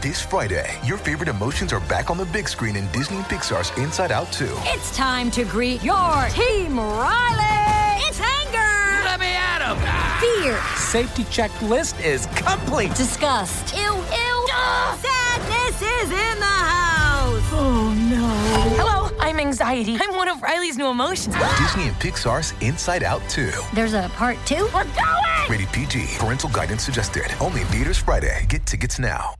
This Friday, your favorite emotions are back on the big screen in Disney and Pixar's Inside Out 2. It's time to greet your Team Riley. It's anger. Let me at him. Fear. Safety checklist is complete. Disgust. Ew, ew. Sadness is in the house. Oh no. Hello, I'm anxiety. I'm one of Riley's new emotions. Disney and Pixar's Inside Out 2. There's a part two. We're going! Rated PG. Parental guidance suggested. Only in theaters Friday. Get tickets now.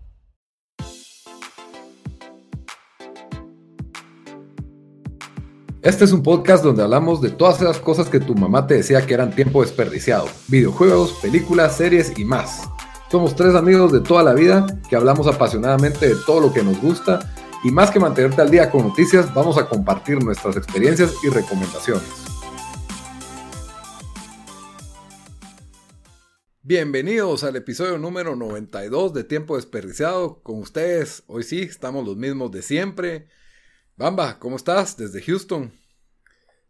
Este es un podcast donde hablamos de todas esas cosas que tu mamá te decía que eran tiempo desperdiciado. Videojuegos, películas, series y más. Somos tres amigos de toda la vida que hablamos apasionadamente de todo lo que nos gusta y más que mantenerte al día con noticias, vamos a compartir nuestras experiencias y recomendaciones. Bienvenidos al episodio número 92 de Tiempo Desperdiciado. Con ustedes, hoy sí, estamos los mismos de siempre. Bamba, ¿cómo estás? Desde Houston.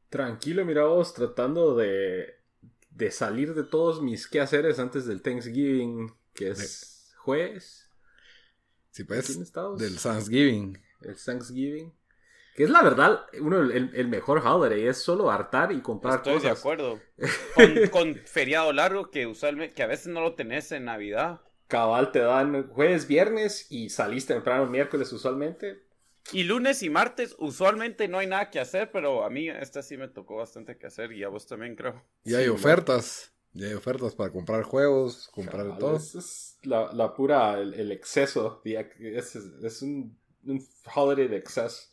Tranquilo, mira vos, tratando de, de salir de todos mis quehaceres antes del Thanksgiving, que es jueves. Sí, pues, ¿Aquí en Estados? del Thanksgiving. El Thanksgiving. Que es la verdad, uno, el, el mejor holiday, es solo hartar y comprar Estoy cosas. de acuerdo. Con, con feriado largo que usualmente, que a veces no lo tenés en Navidad. Cabal te dan jueves, viernes y salís temprano miércoles usualmente. Y lunes y martes usualmente no hay nada que hacer, pero a mí esta sí me tocó bastante que hacer y a vos también creo. Y hay Sí, ofertas. Y hay ofertas para comprar juegos, comprar Cabal, todo. Es, es la, la pura, el, el exceso. Es, es un, un holiday de exceso.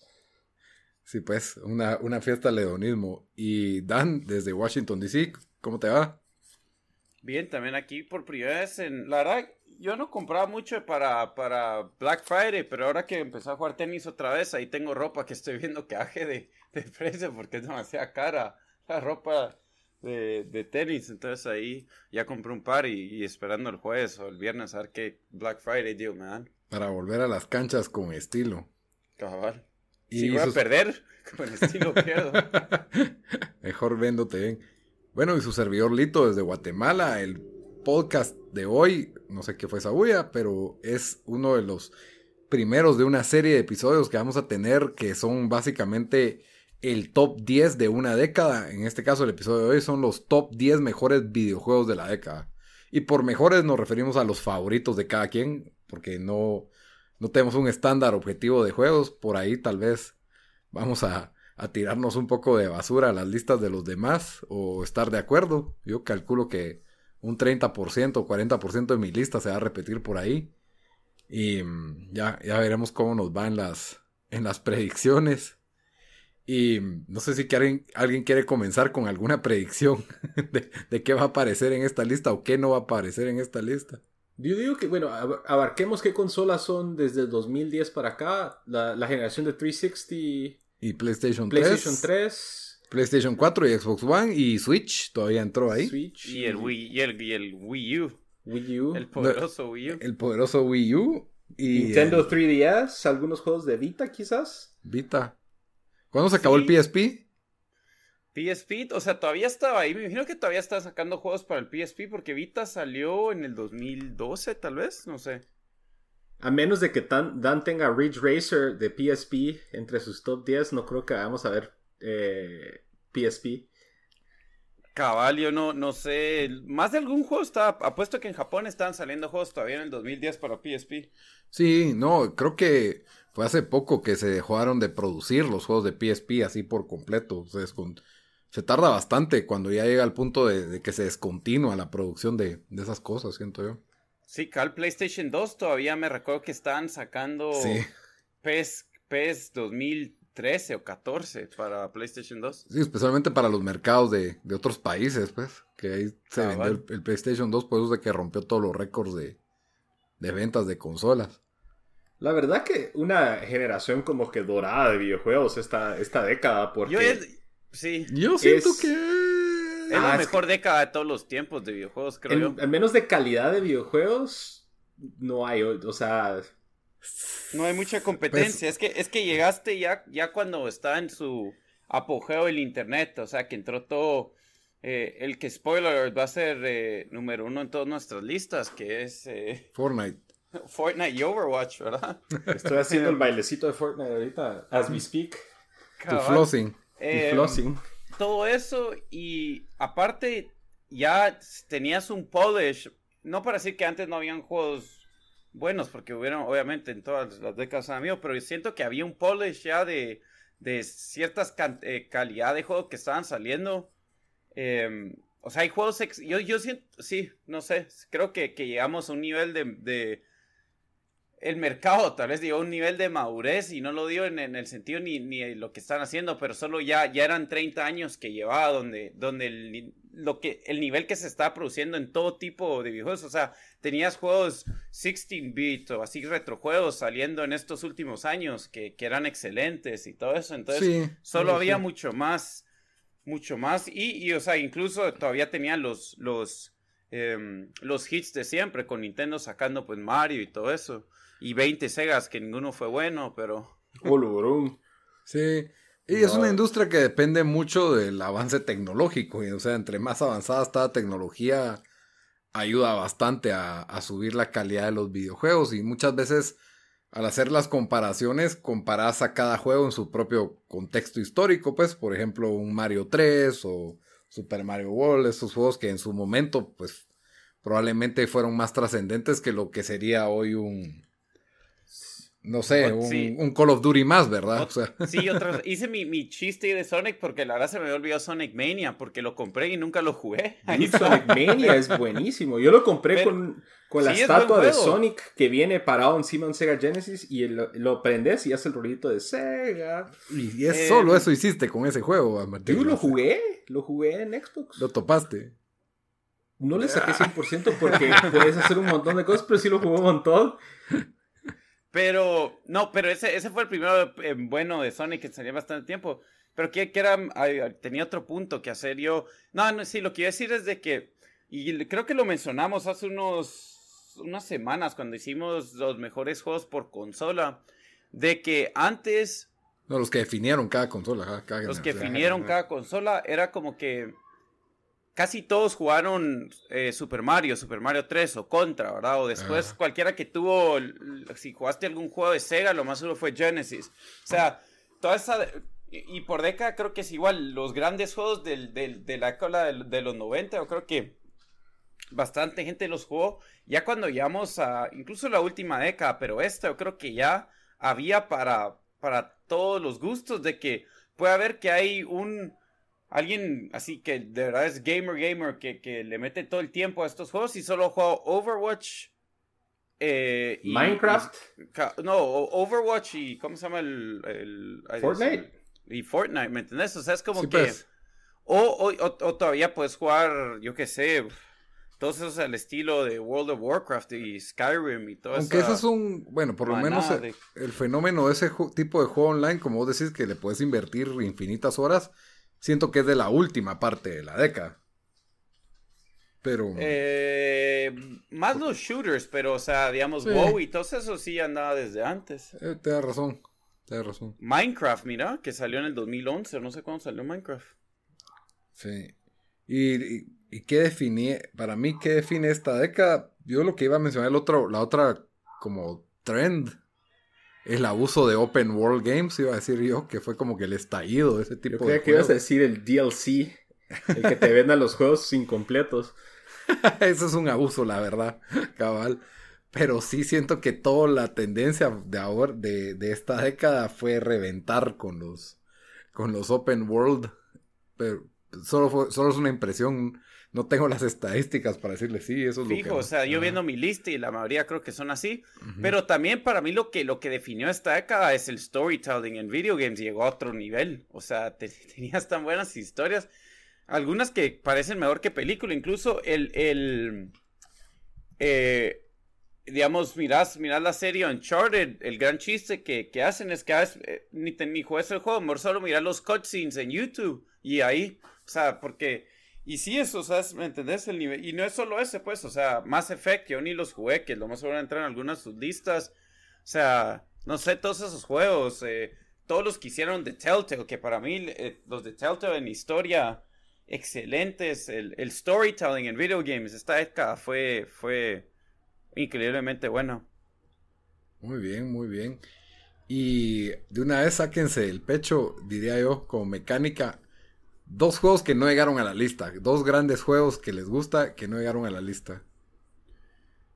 Sí, pues, una, una fiesta de hedonismo. Y Dan, desde Washington, D.C., ¿cómo te va? Bien, también aquí por primera vez en... La verdad, yo no compraba mucho para, para Black Friday, pero ahora que empecé a jugar tenis otra vez, ahí tengo ropa que estoy viendo que baje de, de precio porque es demasiado cara la ropa de, de tenis. Entonces ahí ya compré un par y, y esperando el jueves o el viernes a ver qué Black Friday deal me dan. Para volver a las canchas con estilo. Cabal. Y si voy a perder, con estilo pierdo. Mejor véndote bien. Bueno, y su servidor Lito desde Guatemala, el podcast de hoy, no sé qué fue esa bulla, pero es uno de los primeros de una serie de episodios que vamos a tener que son básicamente el top 10 de una década. En este caso, el episodio de hoy son los top 10 mejores videojuegos de la década. Y por mejores nos referimos a los favoritos de cada quien, porque no, no tenemos un estándar objetivo de juegos. Por ahí tal vez vamos a, a tirarnos un poco de basura a las listas de los demás o estar de acuerdo. Yo calculo que un 30% o 40% de mi lista se va a repetir por ahí. Y mm, ya, ya veremos cómo nos va en las, en las predicciones. Y mm, no sé si quieren- alguien quiere comenzar con alguna predicción de, de qué va a aparecer en esta lista o qué no va a aparecer en esta lista. Yo digo que, bueno, ab- abarquemos qué consolas son desde el 2010 para acá. La, la generación de 360, Y PlayStation 3, PlayStation 3, PlayStation 4 y Xbox One y Switch todavía entró ahí. Switch y, el Wii, y, el, y el Wii U. Wii U, El poderoso Wii U. El poderoso Wii U y Nintendo eh, 3DS, algunos juegos de Vita quizás. Vita. ¿Cuándo se acabó Sí. el PSP? PSP, o sea, todavía estaba ahí. Me imagino que todavía está sacando juegos para el PSP porque Vita salió en el 2012, tal vez, no sé. A menos de que tan- Dan tenga Ridge Racer de PSP entre sus top 10, no creo que vamos a ver eh, PSP. Cabal, yo no, no sé. Más de algún juego está. Apuesto que en Japón están saliendo juegos todavía en el 2010 para PSP. Sí, no, creo que fue hace poco que se dejaron de producir los juegos de PSP así por completo. Con- se tarda bastante cuando ya llega al punto de, de que se descontinúa la producción de, de esas cosas, siento yo. Sí, Cal PlayStation 2 todavía me recuerdo que estaban sacando Sí. PES, PES 2013 o 14 para PlayStation 2. Sí, especialmente para los mercados de, de otros países, pues, que ahí se Cabal. vendió el, el PlayStation 2, por eso es de que rompió todos los récords de, de ventas de consolas. La verdad que una generación como que dorada de videojuegos esta, esta década, porque... Yo es, sí, Yo siento Es- que... es Ah, la es mejor década de todos los tiempos de videojuegos, creo en, yo. en menos de calidad de videojuegos, no hay, o o sea... No hay mucha competencia. es que es que llegaste ya, ya cuando está en su apogeo el internet. O sea, que entró todo. eh, el que spoiler va a ser eh, número uno en todas nuestras listas, que es eh, Fortnite. Fortnite y Overwatch, ¿verdad? Estoy haciendo el bailecito de Fortnite ahorita, as we speak. Tu flossing. Eh, flossing. todo eso y aparte ya tenías un polish, no para decir que antes no habían juegos buenos, porque hubieron obviamente en todas las décadas han habido, pero siento que había un polish ya de, de ciertas eh, calidad de juegos que estaban saliendo. Eh, o sea, hay juegos, yo, yo siento, sí, no sé, creo que, llegamos a un nivel de, el mercado tal vez a un nivel de madurez y no lo digo en, el sentido ni, ni lo que están haciendo, pero solo ya, ya eran 30 años que llevaba donde, donde lo que, el nivel que se está produciendo en todo tipo de videojuegos, o sea, tenías juegos 16-bit o así retrojuegos saliendo en estos últimos años que, que eran excelentes y todo eso, entonces Sí, solo sí, había sí. mucho más, mucho más y, y, o sea, incluso todavía tenían los, los, em, los hits de siempre con Nintendo sacando pues Mario y todo eso. Y 20 Segas que ninguno fue bueno, pero... Olurum. Sí. Y es una industria que depende mucho del avance tecnológico. Y, o sea, entre más avanzada está la tecnología, ayuda bastante a, subir la calidad de los videojuegos. Y muchas veces, al hacer las comparaciones, comparas a cada juego en su propio contexto histórico. Pues, por ejemplo, un Mario 3 o Super Mario World, esos juegos que en su momento, pues, probablemente fueron más trascendentes que lo que sería hoy un. No sé, un, Sí. un Call of Duty más, ¿verdad? O sea, Sí, otra, hice mi, mi chiste de Sonic porque la verdad se me olvidado Sonic Mania porque lo compré y nunca lo jugué. Ahí. Sonic Mania es buenísimo. Yo lo compré Pero- con, con la Sí, es buen estatua de. Sonic que viene parado encima de un Sega Genesis y lo, lo prendes y hace el ruidito de Sega. Y es Eh, solo eso hiciste con ese juego, Martín. Yo lo jugué, lo jugué en Xbox. Lo topaste. No le saqué 100% porque puedes hacer un montón de cosas, pero sí lo jugué un montón. Pero, no, pero ese, ese fue el primero eh, bueno de Sonic que salía bastante tiempo. Pero que, que era, ay, tenía otro punto que hacer yo. No, no, sí, lo que iba a decir es de que, y creo que lo mencionamos hace unos, unas semanas cuando hicimos los mejores juegos por consola, de que antes No, los que definieron cada consola. cada- cada los que definieron cada consola era como que casi todos jugaron eh, Super Mario, Super Mario 3 o Contra, ¿verdad? O después Ajá. cualquiera que tuvo, si jugaste algún juego de Sega, lo más seguro fue Genesis. O sea, toda esa... Y, por década creo que es igual, los grandes juegos del, del- de la del- de, los 90, yo creo que bastante gente los jugó. Ya cuando llegamos a, incluso la última década, pero esta yo creo que ya había para, para todos los gustos de que puede haber que hay un alguien así que de verdad es gamer gamer que, que le mete todo el tiempo a estos juegos y solo juega Overwatch eh, y- Minecraft. y- no o- Overwatch y cómo se llama el, Fortnite. y Fortnite ¿me entiendes? o sea es como Sí, que pues. o, o, o- o todavía puedes jugar yo qué sé todos esos al estilo de World of Warcraft y Skyrim y todo Aunque eso ese es un, bueno, por lo menos el, de- el fenómeno de ese tipo de juego online, como vos decís que le puedes invertir infinitas horas, siento que es de la última parte de la década. Pero Eh, más los shooters, pero o sea, digamos, Sí. WoW y todo eso sí andaba desde antes. eh, te da razón, te da razón. Minecraft, mira, que salió en el 2011, no sé cuándo salió Minecraft. Sí. Y, y, y qué define, para mí, qué define esta década, yo lo que iba a mencionar el otro, la otra como trend, el abuso de open world games, iba a decir yo, que fue como que el estallido de ese tipo Yo de creía que ibas a decir el DLC, el que te vendan los juegos incompletos. Eso es un abuso, la verdad, cabal. Pero sí siento que toda la tendencia de ahora, de, de esta década, fue reventar con los, con los open world. Pero solo, fue, solo es una impresión. No tengo las estadísticas para decirle sí, eso es lo que. Fijo, o sea, yo viendo mi lista y la mayoría creo que son así. Pero también para mí lo que, lo que definió esta década es el storytelling en video games. Llegó a otro nivel. O sea, te- tenías tan buenas historias. Algunas que parecen mejor que película. Incluso el. el eh, digamos, mirás, mirás la serie Uncharted. El gran chiste que, que hacen es que a veces, eh, ni, te, ni juegas el juego. Mejor solo mirar los cutscenes en YouTube. Y ahí. O sea, porque. Y sí, eso, o ¿me entendés? El nivel. Y no es solo ese, pues, o sea, Mass Effect, yo ni los jugué, que lo más seguro entrar en algunas de sus listas. O sea, no sé, todos esos juegos, eh, todos los que hicieron de Telltale, que para mí, eh, los de Telltale en historia, excelentes. El, el storytelling en video games, esta década fue, fue increíblemente bueno. Muy bien, muy bien. Y de una vez sáquense el pecho, diría yo, como mecánica. Dos juegos que no llegaron a la lista. Dos grandes juegos que les gusta que no llegaron a la lista.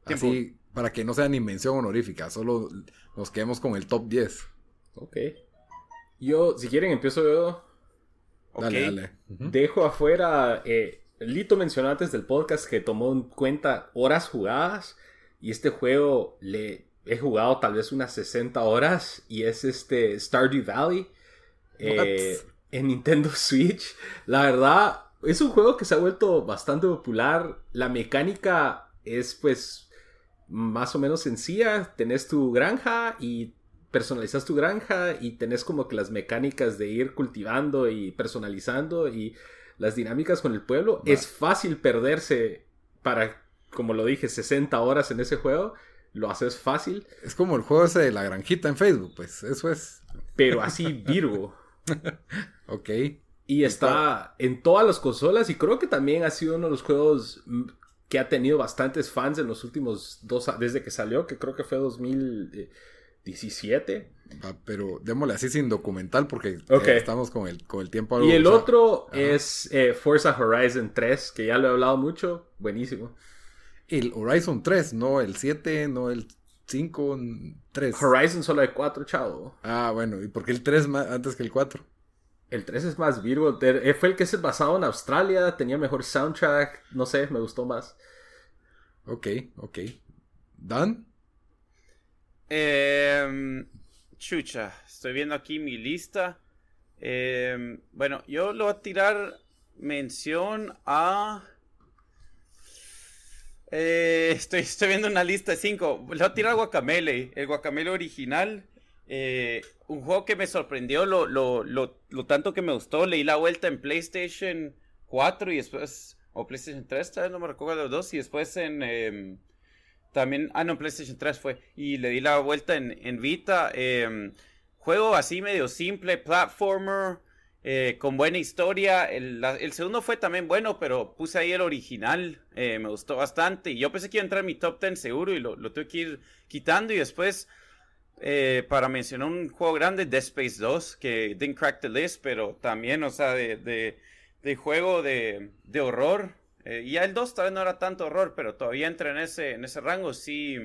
Tiempo. Así, para que no sea ni mención honorífica, solo nos quedemos con el top 10. Ok. Yo, si quieren, empiezo yo. Dale, dale. Dejo afuera. eh, Lito mencionó antes del podcast que tomó en cuenta horas jugadas. Y este juego le he jugado tal vez unas 60 horas. Y es este Stardew Valley. eh, en Nintendo Switch. La verdad, es un juego que se ha vuelto bastante popular. La mecánica es pues más o menos sencilla. Tenés tu granja y personalizas tu granja y tenés como que las mecánicas de ir cultivando y personalizando y las dinámicas con el pueblo. Es fácil perderse para, como lo dije, 60 horas en ese juego. Lo haces fácil, Es como el juego ese de la granjita en Facebook, pues eso es. pero así Virgo. Ok. Y está en todas las consolas y creo que también ha sido uno de los juegos que ha tenido bastantes fans en los últimos dos, desde que salió, que creo que fue 2017. Va, pero démosle así sin documental porque eh, estamos con el, con el tiempo algo, Y el o sea, otro ajá. es eh, Forza Horizon 3, que ya lo he hablado mucho, buenísimo. El Horizon 3, no el 7, no el 5, 3. Horizon solo hay 4, chavo. Ah, bueno, ¿y por qué el 3 ma- antes que el 4? El 3 es más Virgo, eh, fue el que es basado en Australia, tenía mejor soundtrack, no sé, me gustó más. Ok, ok. ¿Dan? Em, chucha, estoy viendo aquí mi lista. Em, bueno, yo le voy a tirar mención a... Eh, estoy, estoy viendo una lista de cinco. Le voy a tirar Guacamele, el Guacamele original. Eh, un juego que me sorprendió lo, lo, lo, lo tanto que me gustó. Leí la vuelta en PlayStation 4 y después... O PlayStation 3, tal vez no me recuerdo los dos. Y después en... em, también, ah, no, PlayStation 3 fue. Y le di la vuelta en, en Vita. eh, juego así medio simple, platformer, eh, con buena historia. El, el segundo fue también bueno, pero puse ahí el original. eh, me gustó bastante. Y yo pensé que iba a entrar en mi top 10 seguro y lo, lo tuve que ir quitando. Y después, eh, para mencionar un juego grande, Dead Space 2, que didn't crack the list, pero también, o sea, de, de, de juego de, de horror. Eh, y ya el 2 tal vez no era tanto horror, pero todavía entra en ese, en ese rango. Sí,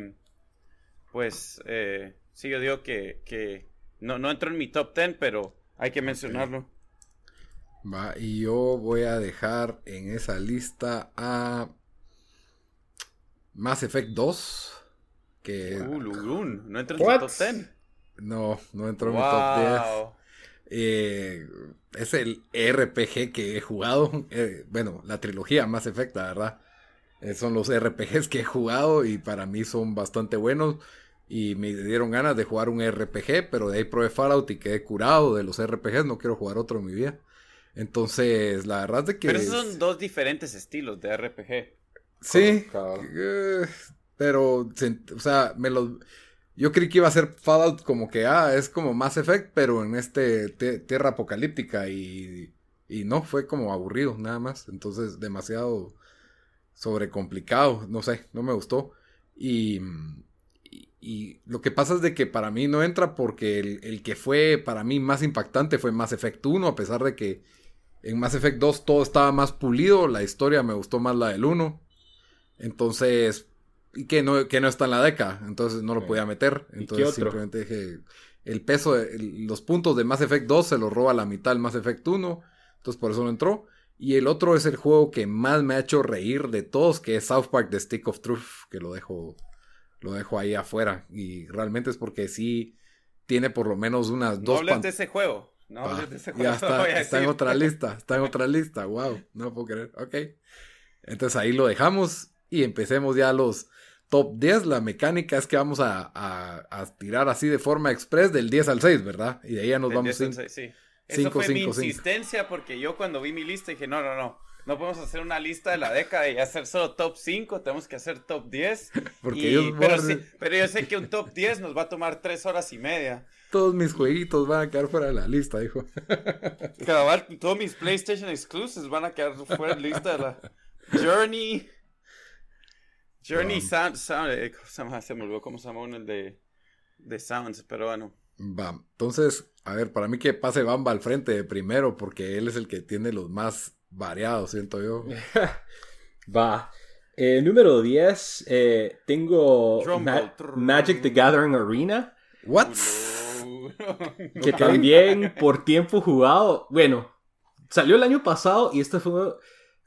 pues, eh, sí, yo digo que, que no, no entró en mi top 10, pero hay que mencionarlo. Va, y yo voy a dejar en esa lista a Mass Effect 2. Que Uh, Lurun, no entró en mi top 10. no, no entró en mi top 10. Wow. Eh, es el RPG que he jugado. eh, bueno, la trilogía Mass Effect, la verdad. Eh, son los RPGs que he jugado y para mí son bastante buenos. Y me dieron ganas de jugar un RPG, pero de ahí probé Fallout y quedé curado de los RPGs. No quiero jugar otro en mi vida. Entonces, la verdad es de que. Pero esos son dos diferentes estilos de RPG. Sí, Cabal. Pero, o sea, me lo... Yo creí que iba a ser Fallout como que, ah, es como Mass Effect, pero en este te- tierra apocalíptica y, y no, fue como aburrido, nada más. Entonces, demasiado sobrecomplicado, no sé, no me gustó. Y, y, y lo que pasa es de que para mí no entra porque el, el que fue para mí más impactante fue Mass Effect 1, a pesar de que en Mass Effect 2 todo estaba más pulido, la historia me gustó más la del 1. Entonces, y que no, que no está en la década, entonces no lo podía meter. ¿Y Entonces qué otro? simplemente dije, el peso, de- el- los puntos de Mass Effect 2 se los roba la mitad el Mass Effect 1, entonces por eso no entró. Y el otro es el juego que más me ha hecho reír de todos, que es South Park The Stick of Truth, que lo dejo, lo dejo ahí afuera. Y realmente es porque sí tiene por lo menos unas No dos hables pan- de ese juego. No Pa, hables de ese juego. ya no está, voy a está en otra lista, está en otra lista, wow, no puedo creer, ok. Entonces ahí lo dejamos y empecemos ya los top 10. La mecánica es que vamos a, a- a tirar así de forma express del 10 al 6, ¿verdad? Y de ahí ya nos Del vamos 10 al sin... 6, sí. Eso fue mi insistencia porque yo cuando vi mi lista dije, no, no, no. No podemos hacer una lista de la década y hacer solo top 5, tenemos que hacer top 10. Porque Y- ellos pero, van- sí- pero yo sé que un top 10 nos va a tomar 3 horas y media. Todos mis jueguitos van a quedar fuera de la lista, dijo. Cabal, todos mis PlayStation exclusives van a quedar fuera de la lista de la Journey. Journey Sound, Sound- eh, ¿cómo se me olvidó cómo se llama uno el de de sounds, pero bueno. Va, entonces, a ver, para mí que pase Bamba al frente de primero, porque él es el que tiene los más variados, siento yo. Va. Eh, número 10, eh, tengo Ma-. Magic the Gathering Arena. ¿What? que también por tiempo jugado, bueno, salió el año pasado y este fue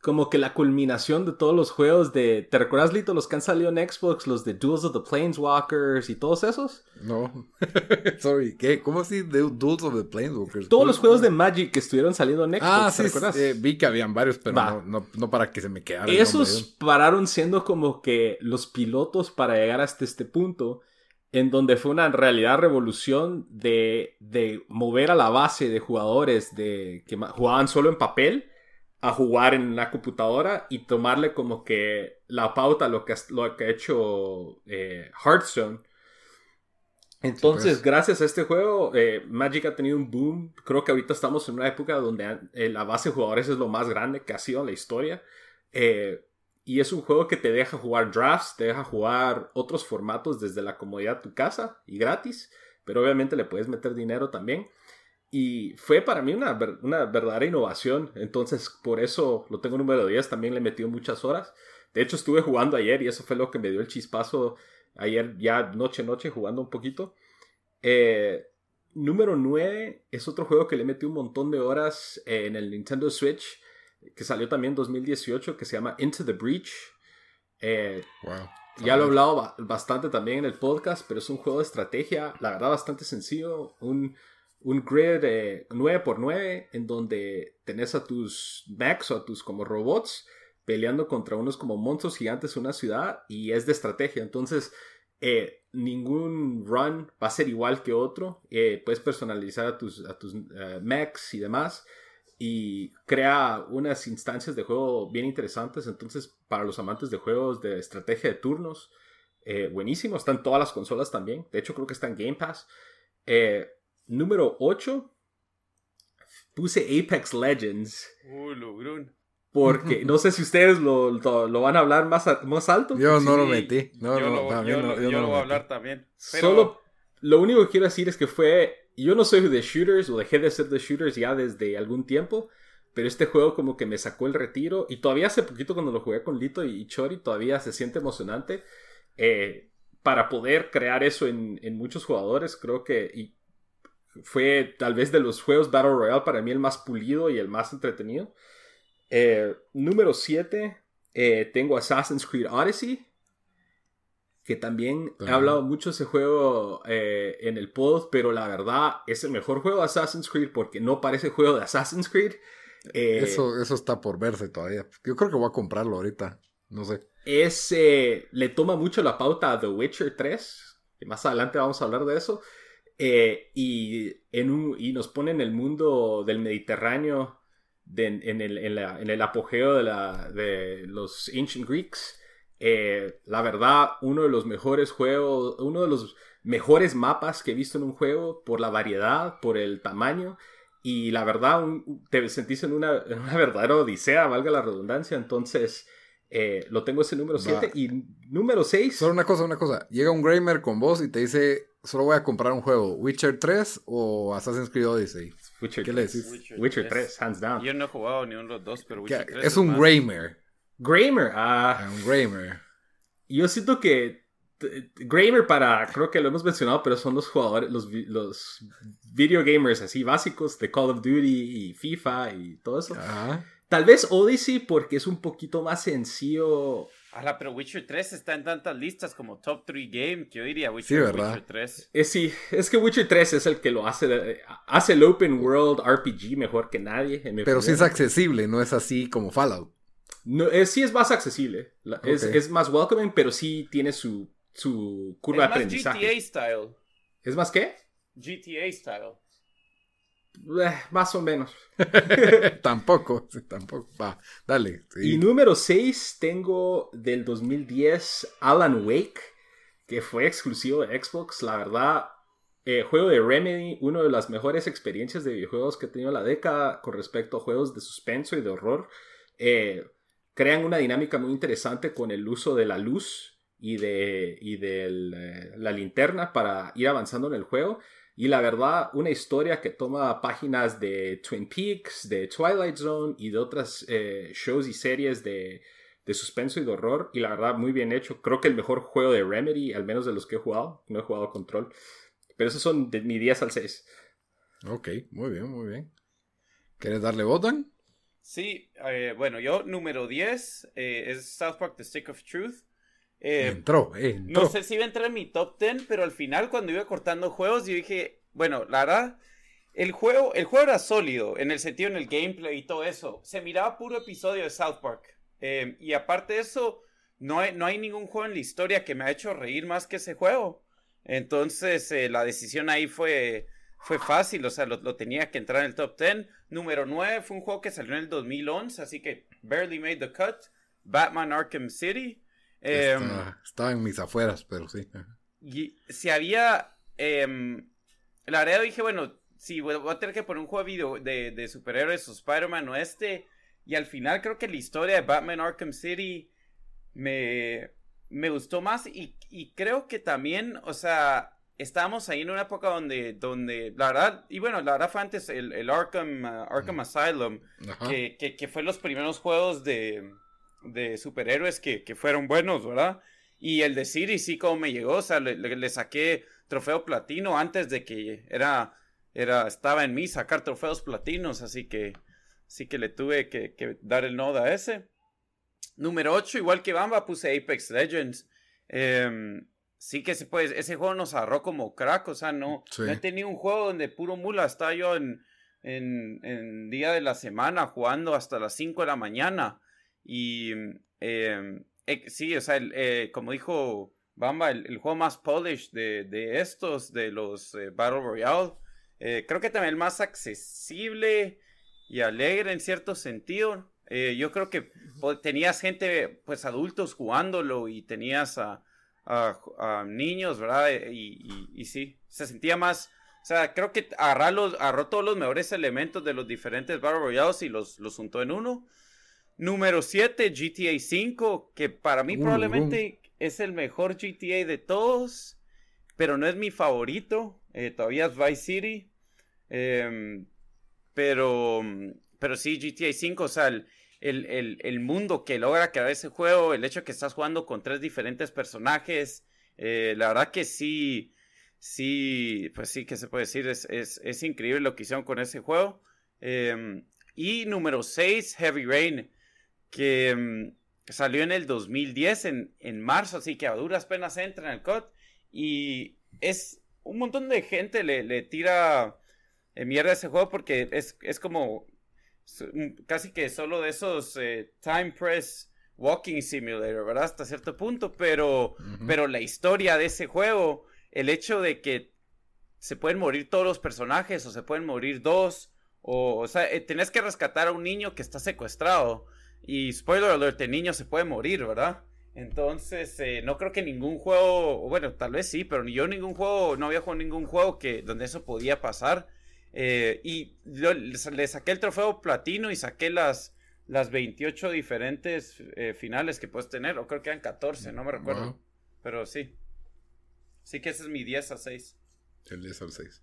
como que la culminación de todos los juegos de, ¿te recuerdas Lito los que han salido en Xbox, los de Duels of the Planeswalkers y todos esos? No. Sorry, ¿qué? ¿Cómo así? The Duels of the Planeswalkers. Todos los juegos de Magic que estuvieron saliendo en Xbox, Ah, ¿te sí, recuerdas? eh, vi que habían varios, pero no, no, no para que se me quedara. Esos pararon siendo como que los pilotos para llegar hasta este punto, en donde fue una realidad revolución de, de mover a la base de jugadores de, que jugaban solo en papel a jugar en una computadora y tomarle como que la pauta a lo que, lo que ha hecho eh, Hearthstone. Entonces, pues. gracias a este juego, eh, Magic ha tenido un boom. Creo que ahorita estamos en una época donde eh, la base de jugadores es lo más grande que ha sido en la historia. Y es un juego que te deja jugar drafts, te deja jugar otros formatos desde la comodidad de tu casa y gratis, pero obviamente le puedes meter dinero también. Y fue para mí una, una verdadera innovación, entonces por eso lo tengo número 10, también le metido muchas horas. De hecho estuve jugando ayer y eso fue lo que me dio el chispazo ayer ya noche noche jugando un poquito. Eh, número 9 es otro juego que le metí un montón de horas eh, en el Nintendo Switch, que salió también en 2018, que se llama Into the Breach. Eh, Wow. ya lo he hablado ba- bastante también en el podcast, pero es un juego de estrategia, la verdad bastante sencillo, un, un grid eh, 9x9 en donde tenés a tus mechs o a tus como robots peleando contra unos como monstruos gigantes en una ciudad y es de estrategia, entonces eh, ningún run va a ser igual que otro, eh, puedes personalizar a tus, a tus eh, mechs y demás y crea unas instancias de juego bien interesantes. Entonces, para los amantes de juegos de estrategia de turnos, eh, buenísimo. Está en todas las consolas también. De hecho, creo que está en Game Pass. Número 8. Puse Apex Legends. Uh, Lugrun. Porque no sé si ustedes lo, lo- lo van a hablar más, a- más alto. Yo no lo metí. No, yo no, lo, yo no- yo yo no lo lo voy a hablar también. Pero Solo lo único que quiero decir es que fue. Yo no soy de shooters o dejé de ser de shooters ya desde algún tiempo. Pero este juego como que me sacó el retiro. Y todavía hace poquito cuando lo jugué con Lito y Chori, todavía se siente emocionante. Eh, para poder crear eso en, en muchos jugadores, creo que y fue tal vez de los juegos Battle Royale para mí el más pulido y el más entretenido. Eh, número 7, tengo Assassin's Creed Odyssey. Que también he hablado mucho de ese juego eh, en el pod, pero la verdad es el mejor juego de Assassin's Creed porque no parece juego de Assassin's Creed. Eh, Eso, eso está por verse todavía. Yo creo que voy a comprarlo ahorita. No sé. es, eh, le toma mucho la pauta a The Witcher 3, que más adelante vamos a hablar de eso, eh, y, en un, y nos pone en el mundo del Mediterráneo, en, el, en el apogeo de, la, de los Ancient Greeks. Eh, la verdad, uno de los mejores juegos, uno de los mejores mapas que he visto en un juego por la variedad, por el tamaño. Y la verdad, un- te sentís en una, en una verdadera odisea, valga la redundancia. Entonces, eh, lo tengo ese número 7. Va. Y número 6. Solo una cosa, una cosa. Llega un gamer con vos y te dice, solo voy a comprar un juego. ¿Witcher 3 o Assassin's Creed Odyssey? Witcher ¿Qué le 3. decís? Witcher, Witcher 3, hands down. Yo no he jugado ni uno de los dos, pero Witcher 3 Es un más. gamer. Grammar. Ah, Un gamer. yo siento que Grammar para, creo que lo hemos mencionado, pero son los jugadores, los, los video gamers así básicos de Call of Duty y FIFA y todo eso. Ajá. Tal vez Odyssey porque es un poquito más sencillo. Ala, pero Witcher 3 está en tantas listas como Top 3 Game que yo diría Witcher, Sí, ¿verdad? Witcher 3. Es, sí, es que Witcher 3 es el que lo hace, hace el open world RPG mejor que nadie. en mi Pero sí es accesible, no es así como Fallout. No, es, sí es más accesible. La- es, es más welcoming, pero sí tiene su, su curva es de más aprendizaje. GTA style. ¿Es más qué? GTA style. Eh, más o menos. tampoco, sí, tampoco. Va, dale. sí. Y número 6 tengo del 2010 Alan Wake, que fue exclusivo de Xbox. La verdad, eh, juego de Remedy, una de las mejores experiencias de videojuegos que he tenido en la década con respecto a juegos de suspenso y de horror. Eh, crean una dinámica muy interesante con el uso de la luz y de, y de la linterna para ir avanzando en el juego. Y la verdad, una historia que toma páginas de Twin Peaks, de Twilight Zone y de otras eh, shows y series de, de, suspenso y de horror. Y la verdad, muy bien hecho. Creo que el mejor juego de Remedy, al menos de los que he jugado. No he jugado Control. Pero esos son de mi 10 al 6. Ok, muy bien, muy bien. ¿Quieres darle votan? Sí, eh, bueno, yo número 10 eh, es South Park The Stick of Truth. Eh, entró, No sé si iba a entrar en mi top 10, pero al final cuando iba cortando juegos yo dije, bueno, la verdad, el juego, el juego era sólido en el sentido en el gameplay y todo eso. Se miraba puro episodio de South Park. Eh, y aparte de eso, no hay, no hay ningún juego en la historia que me ha hecho reír más que ese juego. Entonces eh, la decisión ahí fue, fue fácil, o sea, lo, lo, tenía que entrar en el top 10. Número 9 fue un juego que salió en el 2011, así que barely made the cut. Batman Arkham City. Em, estaba en mis afueras, pero sí. Y si había. Eh, la verdad dije, bueno, sí, voy a tener que poner un juego de, de, superhéroes o Spider-Man o este. Y al final creo que la historia de Batman Arkham City me, me gustó más. Y, y creo que también, o sea, estábamos ahí en una época donde, donde la verdad, y bueno, la verdad fue antes el, el Arkham, uh, Arkham Asylum, que, que, que, fue los primeros juegos de, de superhéroes que, que, fueron buenos, ¿verdad? Y el de City sí como me llegó, o sea, le, le, saqué trofeo platino antes de que era, era, estaba en mí sacar trofeos platinos, así que, sí que le tuve que, que dar el nodo a ese. Número 8, igual que Bamba, puse Apex Legends. Eh, sí que se puede, ese juego nos agarró como crack, o sea, no, sí. no he tenido un juego donde puro mula está yo en, en, en, día de la semana jugando hasta las 5 de la mañana. Y eh, eh, sí, o sea, el, eh, como dijo Bamba, el, el, juego más polished de, de estos, de los eh, Battle Royale, eh, creo que también el más accesible y alegre en cierto sentido. yo creo que tenías gente, pues adultos jugándolo y tenías a, a, a niños, ¿verdad? Y, y, y, sí, se sentía más... O sea, creo que agarró todos los mejores elementos de los diferentes Battle Royales y los, los juntó en uno. Número 7, GTA V, que para mí uh, probablemente uh. es el mejor GTA de todos, pero no es mi favorito. Eh, todavía es Vice City. Eh, pero, pero sí, GTA V, o sea, el, el, el, mundo que logra crear ese juego, el hecho de que estás jugando con tres diferentes personajes, eh, la verdad que sí, sí, pues sí, que se puede decir, es, es, es increíble lo que hicieron con ese juego. Eh, y número 6, Heavy Rain, que um, salió en el 2010, en, en marzo, así que a duras penas entra en el COD. Y es un montón de gente le, le tira eh, mierda a ese juego porque es, es como casi que solo de esos eh, Time Press Walking Simulator, ¿verdad? Hasta cierto punto, pero, uh -huh. pero la historia de ese juego, el hecho de que se pueden morir todos los personajes o se pueden morir dos, o, o sea, eh, tenés que rescatar a un niño que está secuestrado y spoiler alert, el niño se puede morir, ¿verdad? Entonces, eh, no creo que ningún juego, bueno, tal vez sí, pero ni yo ningún juego, no había jugado ningún juego que donde eso podía pasar. Eh, y yo, le saqué el trofeo platino y saqué las, las 28 diferentes eh, finales que puedes tener, o creo que eran 14, no me recuerdo. Wow. Pero sí. Sí que ese es mi 10 a 6. El 10 al 6.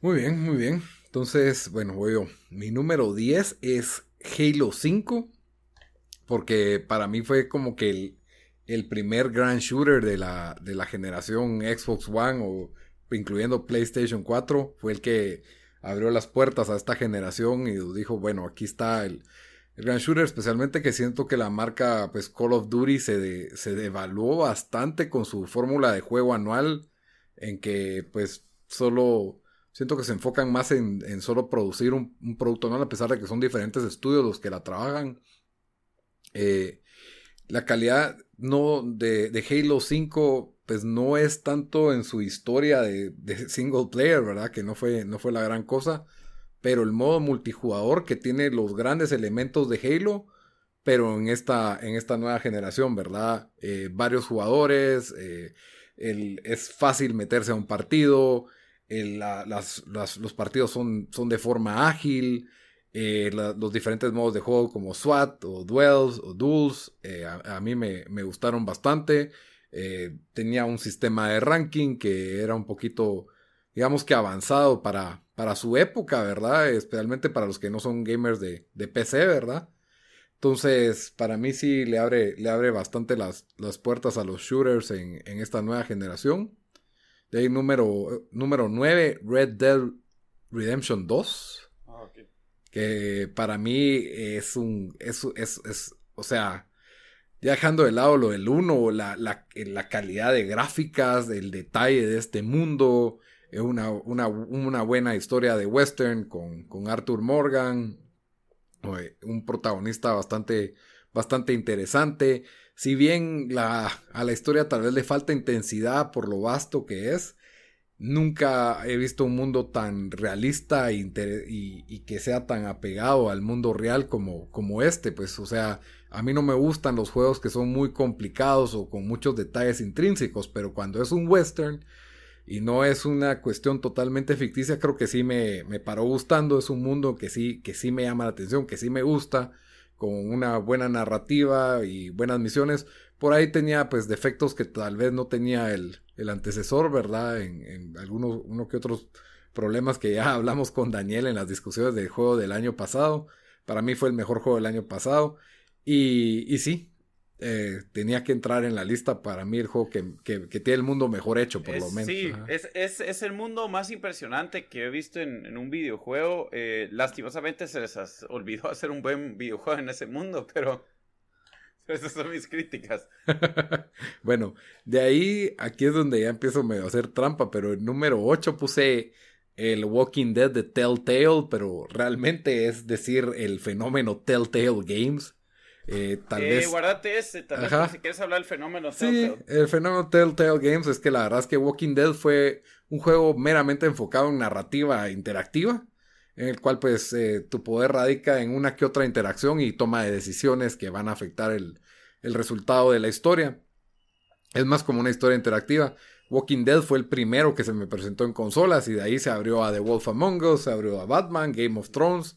Muy bien, muy bien. Entonces, bueno, voy yo. Mi número 10 es Halo 5. Porque para mí fue como que el, el primer grand shooter de la, de la generación Xbox One o incluyendo PlayStation 4, fue el que abrió las puertas a esta generación y dijo, bueno, aquí está el, Grand Shooter, especialmente que siento que la marca pues Call of Duty se, se devaluó bastante con su fórmula de juego anual, en que pues solo siento que se enfocan más en, en solo producir un, producto anual, a pesar de que son diferentes estudios los que la trabajan. Eh, la calidad no de, de Halo 5 pues no es tanto en su historia de, single player, ¿verdad? Que no fue, no fue la gran cosa. Pero el modo multijugador que tiene los grandes elementos de Halo, pero en esta, en esta nueva generación, ¿verdad? Eh, varios jugadores, eh, es fácil meterse a un partido, las, los partidos son, son de forma ágil, Eh, los diferentes modos de juego como SWAT o Duels o Duels, eh, a, a mí me, me gustaron bastante. Eh, tenía un sistema de ranking que era un poquito, digamos que avanzado para, para su época, ¿verdad? Especialmente para los que no son gamers de, de PC, ¿verdad? Entonces, para mí sí le abre, le abre bastante las, las puertas a los shooters en, en esta nueva generación. De ahí número, número 9, Red Dead Redemption 2 Ah, que para mí es un, es, es, es- o sea, ya dejando de lado lo del 1, la, la, la calidad de gráficas, el detalle de este mundo, una, una, una buena historia de western con, con Arthur Morgan, un protagonista bastante, bastante interesante. Si bien la, a la historia tal vez le falta intensidad por lo vasto que es, nunca he visto un mundo tan realista e y, que sea tan apegado al mundo real como, como este. Pues, o sea, a mí no me gustan los juegos que son muy complicados o con muchos detalles intrínsecos, pero cuando es un western y no es una cuestión totalmente ficticia, creo que sí me, me paró gustando. Es un mundo que sí, que sí me llama la atención, que sí me gusta, con una buena narrativa y buenas misiones. Por ahí tenía pues defectos que tal vez no tenía el, el antecesor, ¿verdad? En, en algunos, uno que otros problemas que ya hablamos con Daniel en las discusiones del juego del año pasado. Para mí fue el mejor juego del año pasado. Y, y sí, eh, tenía que entrar en la lista para mí el juego que, que- que tiene el mundo mejor hecho, por Es- lo menos. Sí, es, es, es el mundo más impresionante que he visto en, en un videojuego. Eh, lastimosamente se les has- olvidó hacer un buen videojuego en ese mundo, pero esas son mis críticas. bueno, de ahí, aquí es donde ya empiezo medio a hacer trampa, pero el número 8 puse el Walking Dead de Telltale, pero realmente es decir el fenómeno Telltale Games. Eh, tal eh, vez... Guardate ese, tal Ajá. si quieres hablar del fenómeno. Sí, Telltale. el fenómeno Telltale Games es que la verdad es que Walking Dead fue un juego meramente enfocado en narrativa interactiva, en el cual pues eh, tu poder radica en una que otra interacción y toma de decisiones que van a afectar el, el resultado de la historia. Es más como una historia interactiva. Walking Dead fue el primero que se me presentó en consolas y de ahí se abrió a The Wolf Among Us, se abrió a Batman, Game of Thrones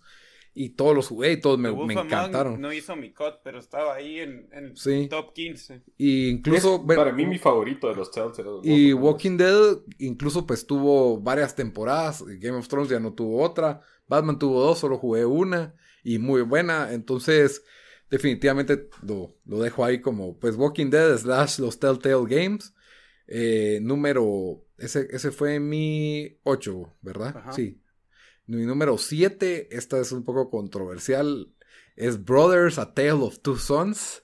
y todos los jugué y todos me, me encantaron. No hizo mi cut, pero estaba ahí en, en Sí. top 15. Y incluso... Es bueno, para mí mi favorito de los Telltale. Y Wolf Among Us. Walking Dead incluso pues tuvo varias temporadas. Game of Thrones ya no tuvo otra. Batman tuvo dos, solo jugué una. Y muy buena. Entonces, definitivamente lo, lo dejo ahí como pues Walking Dead slash los Telltale Games. Eh, número... Ese, ese fue mi 8, ¿verdad? Ajá. Sí. Mi número 7, esta es un poco controversial. Es Brothers, A Tale of Two Sons.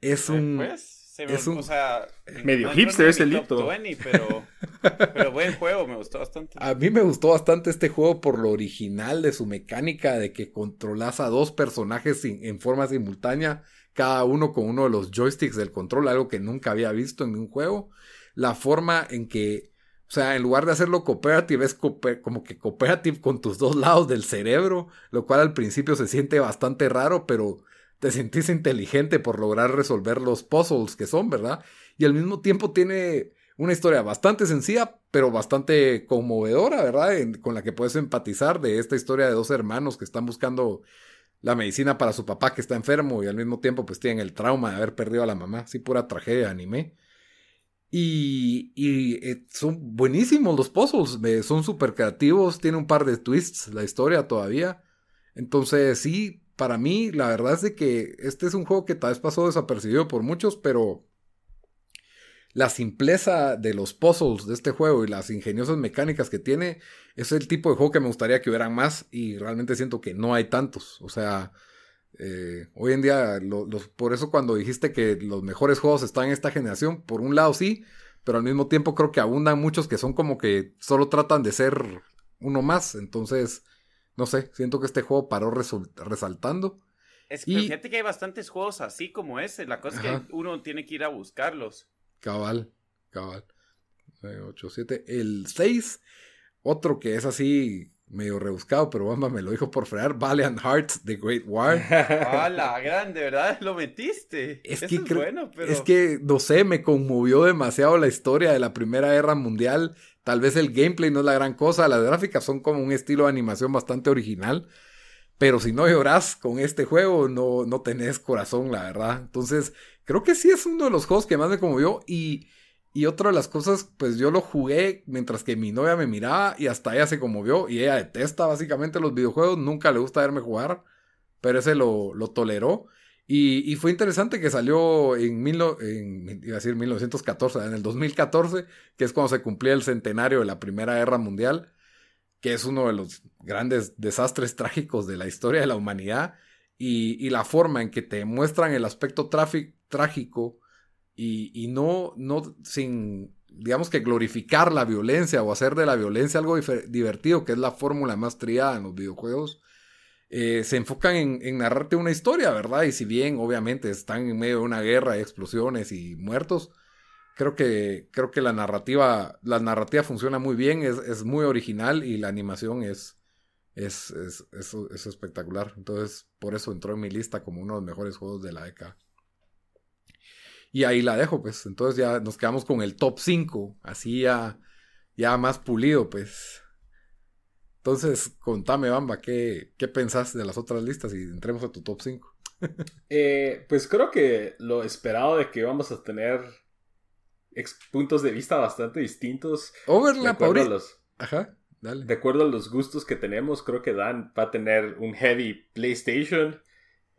Es un... Pues, se me- es un- o sea, Medio no hipster ese 20, pero, pero buen juego, me gustó bastante. A mí me gustó bastante este juego por lo original de su mecánica de que controlas a dos personajes sin- en forma simultánea, cada uno con uno de los joysticks del control, algo que nunca había visto en un juego. La forma en que, o sea, en lugar de hacerlo cooperative, es cooper- como que cooperative con tus dos lados del cerebro, lo cual al principio se siente bastante raro, pero te sentís inteligente por lograr resolver los puzzles que son, ¿verdad? Y al mismo tiempo tiene una historia bastante sencilla, pero bastante conmovedora, ¿verdad? Con la que puedes empatizar de esta historia de dos hermanos que están buscando la medicina para su papá que está enfermo y al mismo tiempo pues tienen el trauma de haber perdido a la mamá. Sí, pura tragedia de anime. Y, eh, son buenísimos los puzzles, son súper creativos, tiene un par de twists la historia todavía. Entonces sí, para mí la verdad es de que este es un juego que tal vez pasó desapercibido por muchos, pero la simpleza de los puzzles de este juego y las ingeniosas mecánicas que tiene es el tipo de juego que me gustaría que hubieran más y realmente siento que no hay tantos. O sea, eh, hoy en día, lo- los- por eso cuando dijiste que los mejores juegos están en esta generación, por un lado sí, pero al mismo tiempo creo que abundan muchos que son como que solo tratan de ser uno más. Entonces, no sé, siento que este juego paró resaltando. Es que y- fíjate que hay bastantes juegos así como ese. La cosa Ajá. es que uno tiene que ir a buscarlos. Cabal, cabal. 8, 7. El 6, otro que es así medio rebuscado, pero Bamba me lo dijo por fregar. Valiant Hearts, The Great War. Ah, la gran, de verdad, lo metiste. Es Eso que, es bueno, pero. es que, no sé, me conmovió demasiado la historia de la Primera Guerra Mundial. Tal vez el gameplay no es la gran cosa, las gráficas son como un estilo de animación bastante original. pero si no lloras con este juego, no, no tenés corazón, la verdad. Entonces, creo que sí es uno de los juegos que más me conmovió y, y otra de las cosas, pues yo lo jugué mientras que mi novia me miraba y hasta ella se conmovió y ella detesta básicamente los videojuegos, nunca le gusta verme jugar, pero ese lo, lo toleró. Y, fue interesante que salió en, mil, en, iba a decir 1914, en el 2014, que es cuando se cumplía el centenario de la Primera Guerra Mundial, que es uno de los grandes desastres trágicos de la historia de la humanidad, y, la forma en que te muestran el aspecto trágico y, y, no, no sin, digamos que glorificar la violencia o hacer de la violencia algo divertido, que es la fórmula más triada en los videojuegos eh, se enfocan en, narrarte una historia, ¿verdad? Y si bien obviamente están en medio de una guerra, explosiones y muertos, creo que, creo que la narrativa, la narrativa funciona muy bien, es, muy original y la animación es, es, es, espectacular. Entonces, por eso entró en mi lista como uno de los mejores juegos de la década. Y ahí la dejo, pues. Entonces ya nos quedamos con el top 5, así ya, ya más pulido, pues. Entonces, contame, Bamba, ¿qué, qué pensás de las otras listas y entremos a tu top 5? Eh, pues creo que lo esperado de que vamos a tener puntos de vista bastante distintos. Overlap ahorita. Ajá, dale. De acuerdo a los gustos que tenemos, creo que Dan va a tener un heavy PlayStation.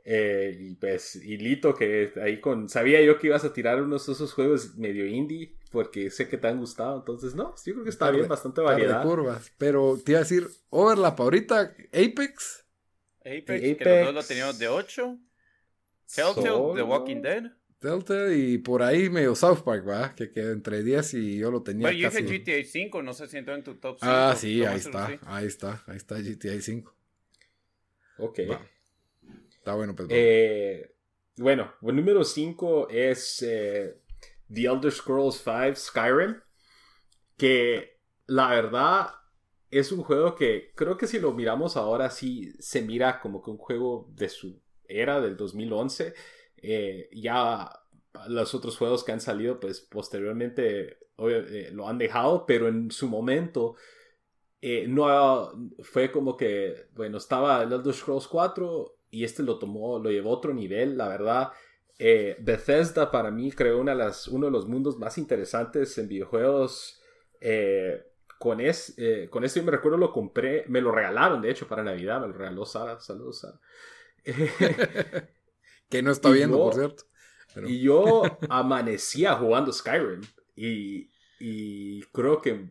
Eh, y pues, y Lito, que ahí con. Sabía yo que ibas a tirar unos de esos juegos medio indie porque sé que te han gustado. Entonces, no, yo creo que está bien, bastante variedad. curvas. Pero te iba a decir, Overlap ahorita, Apex. Apex, Apex. que los lo teníamos de 8. Telltale, The Walking Dead. Telltale y por ahí medio South Park, ¿va? Que queda entre 10 y yo lo tenía Bueno, yo dije GTA 5, no sé si entró en tu top 5. Ah, sí, ahí está, ahí está, ahí está GTA 5. Ok. Bueno, pues. Eh, bueno, el número 5 es eh, The Elder Scrolls V Skyrim, que la verdad es un juego que creo que si lo miramos ahora sí se mira como que un juego de su era del 2011. Eh, ya los otros juegos que han salido pues posteriormente lo han dejado, pero en su momento no fue como que, bueno, estaba el Elder Scrolls 4 y este lo tomó, lo llevó a otro nivel, la verdad eh, Bethesda para mí creó una de las, uno de los mundos más interesantes en videojuegos. Eh, con, es, eh, con esto yo me recuerdo lo compré, me lo regalaron de hecho para Navidad, me lo regaló Sara, saludos Sara. que no está viendo, por cierto. Y yo amanecía jugando Skyrim y, y creo que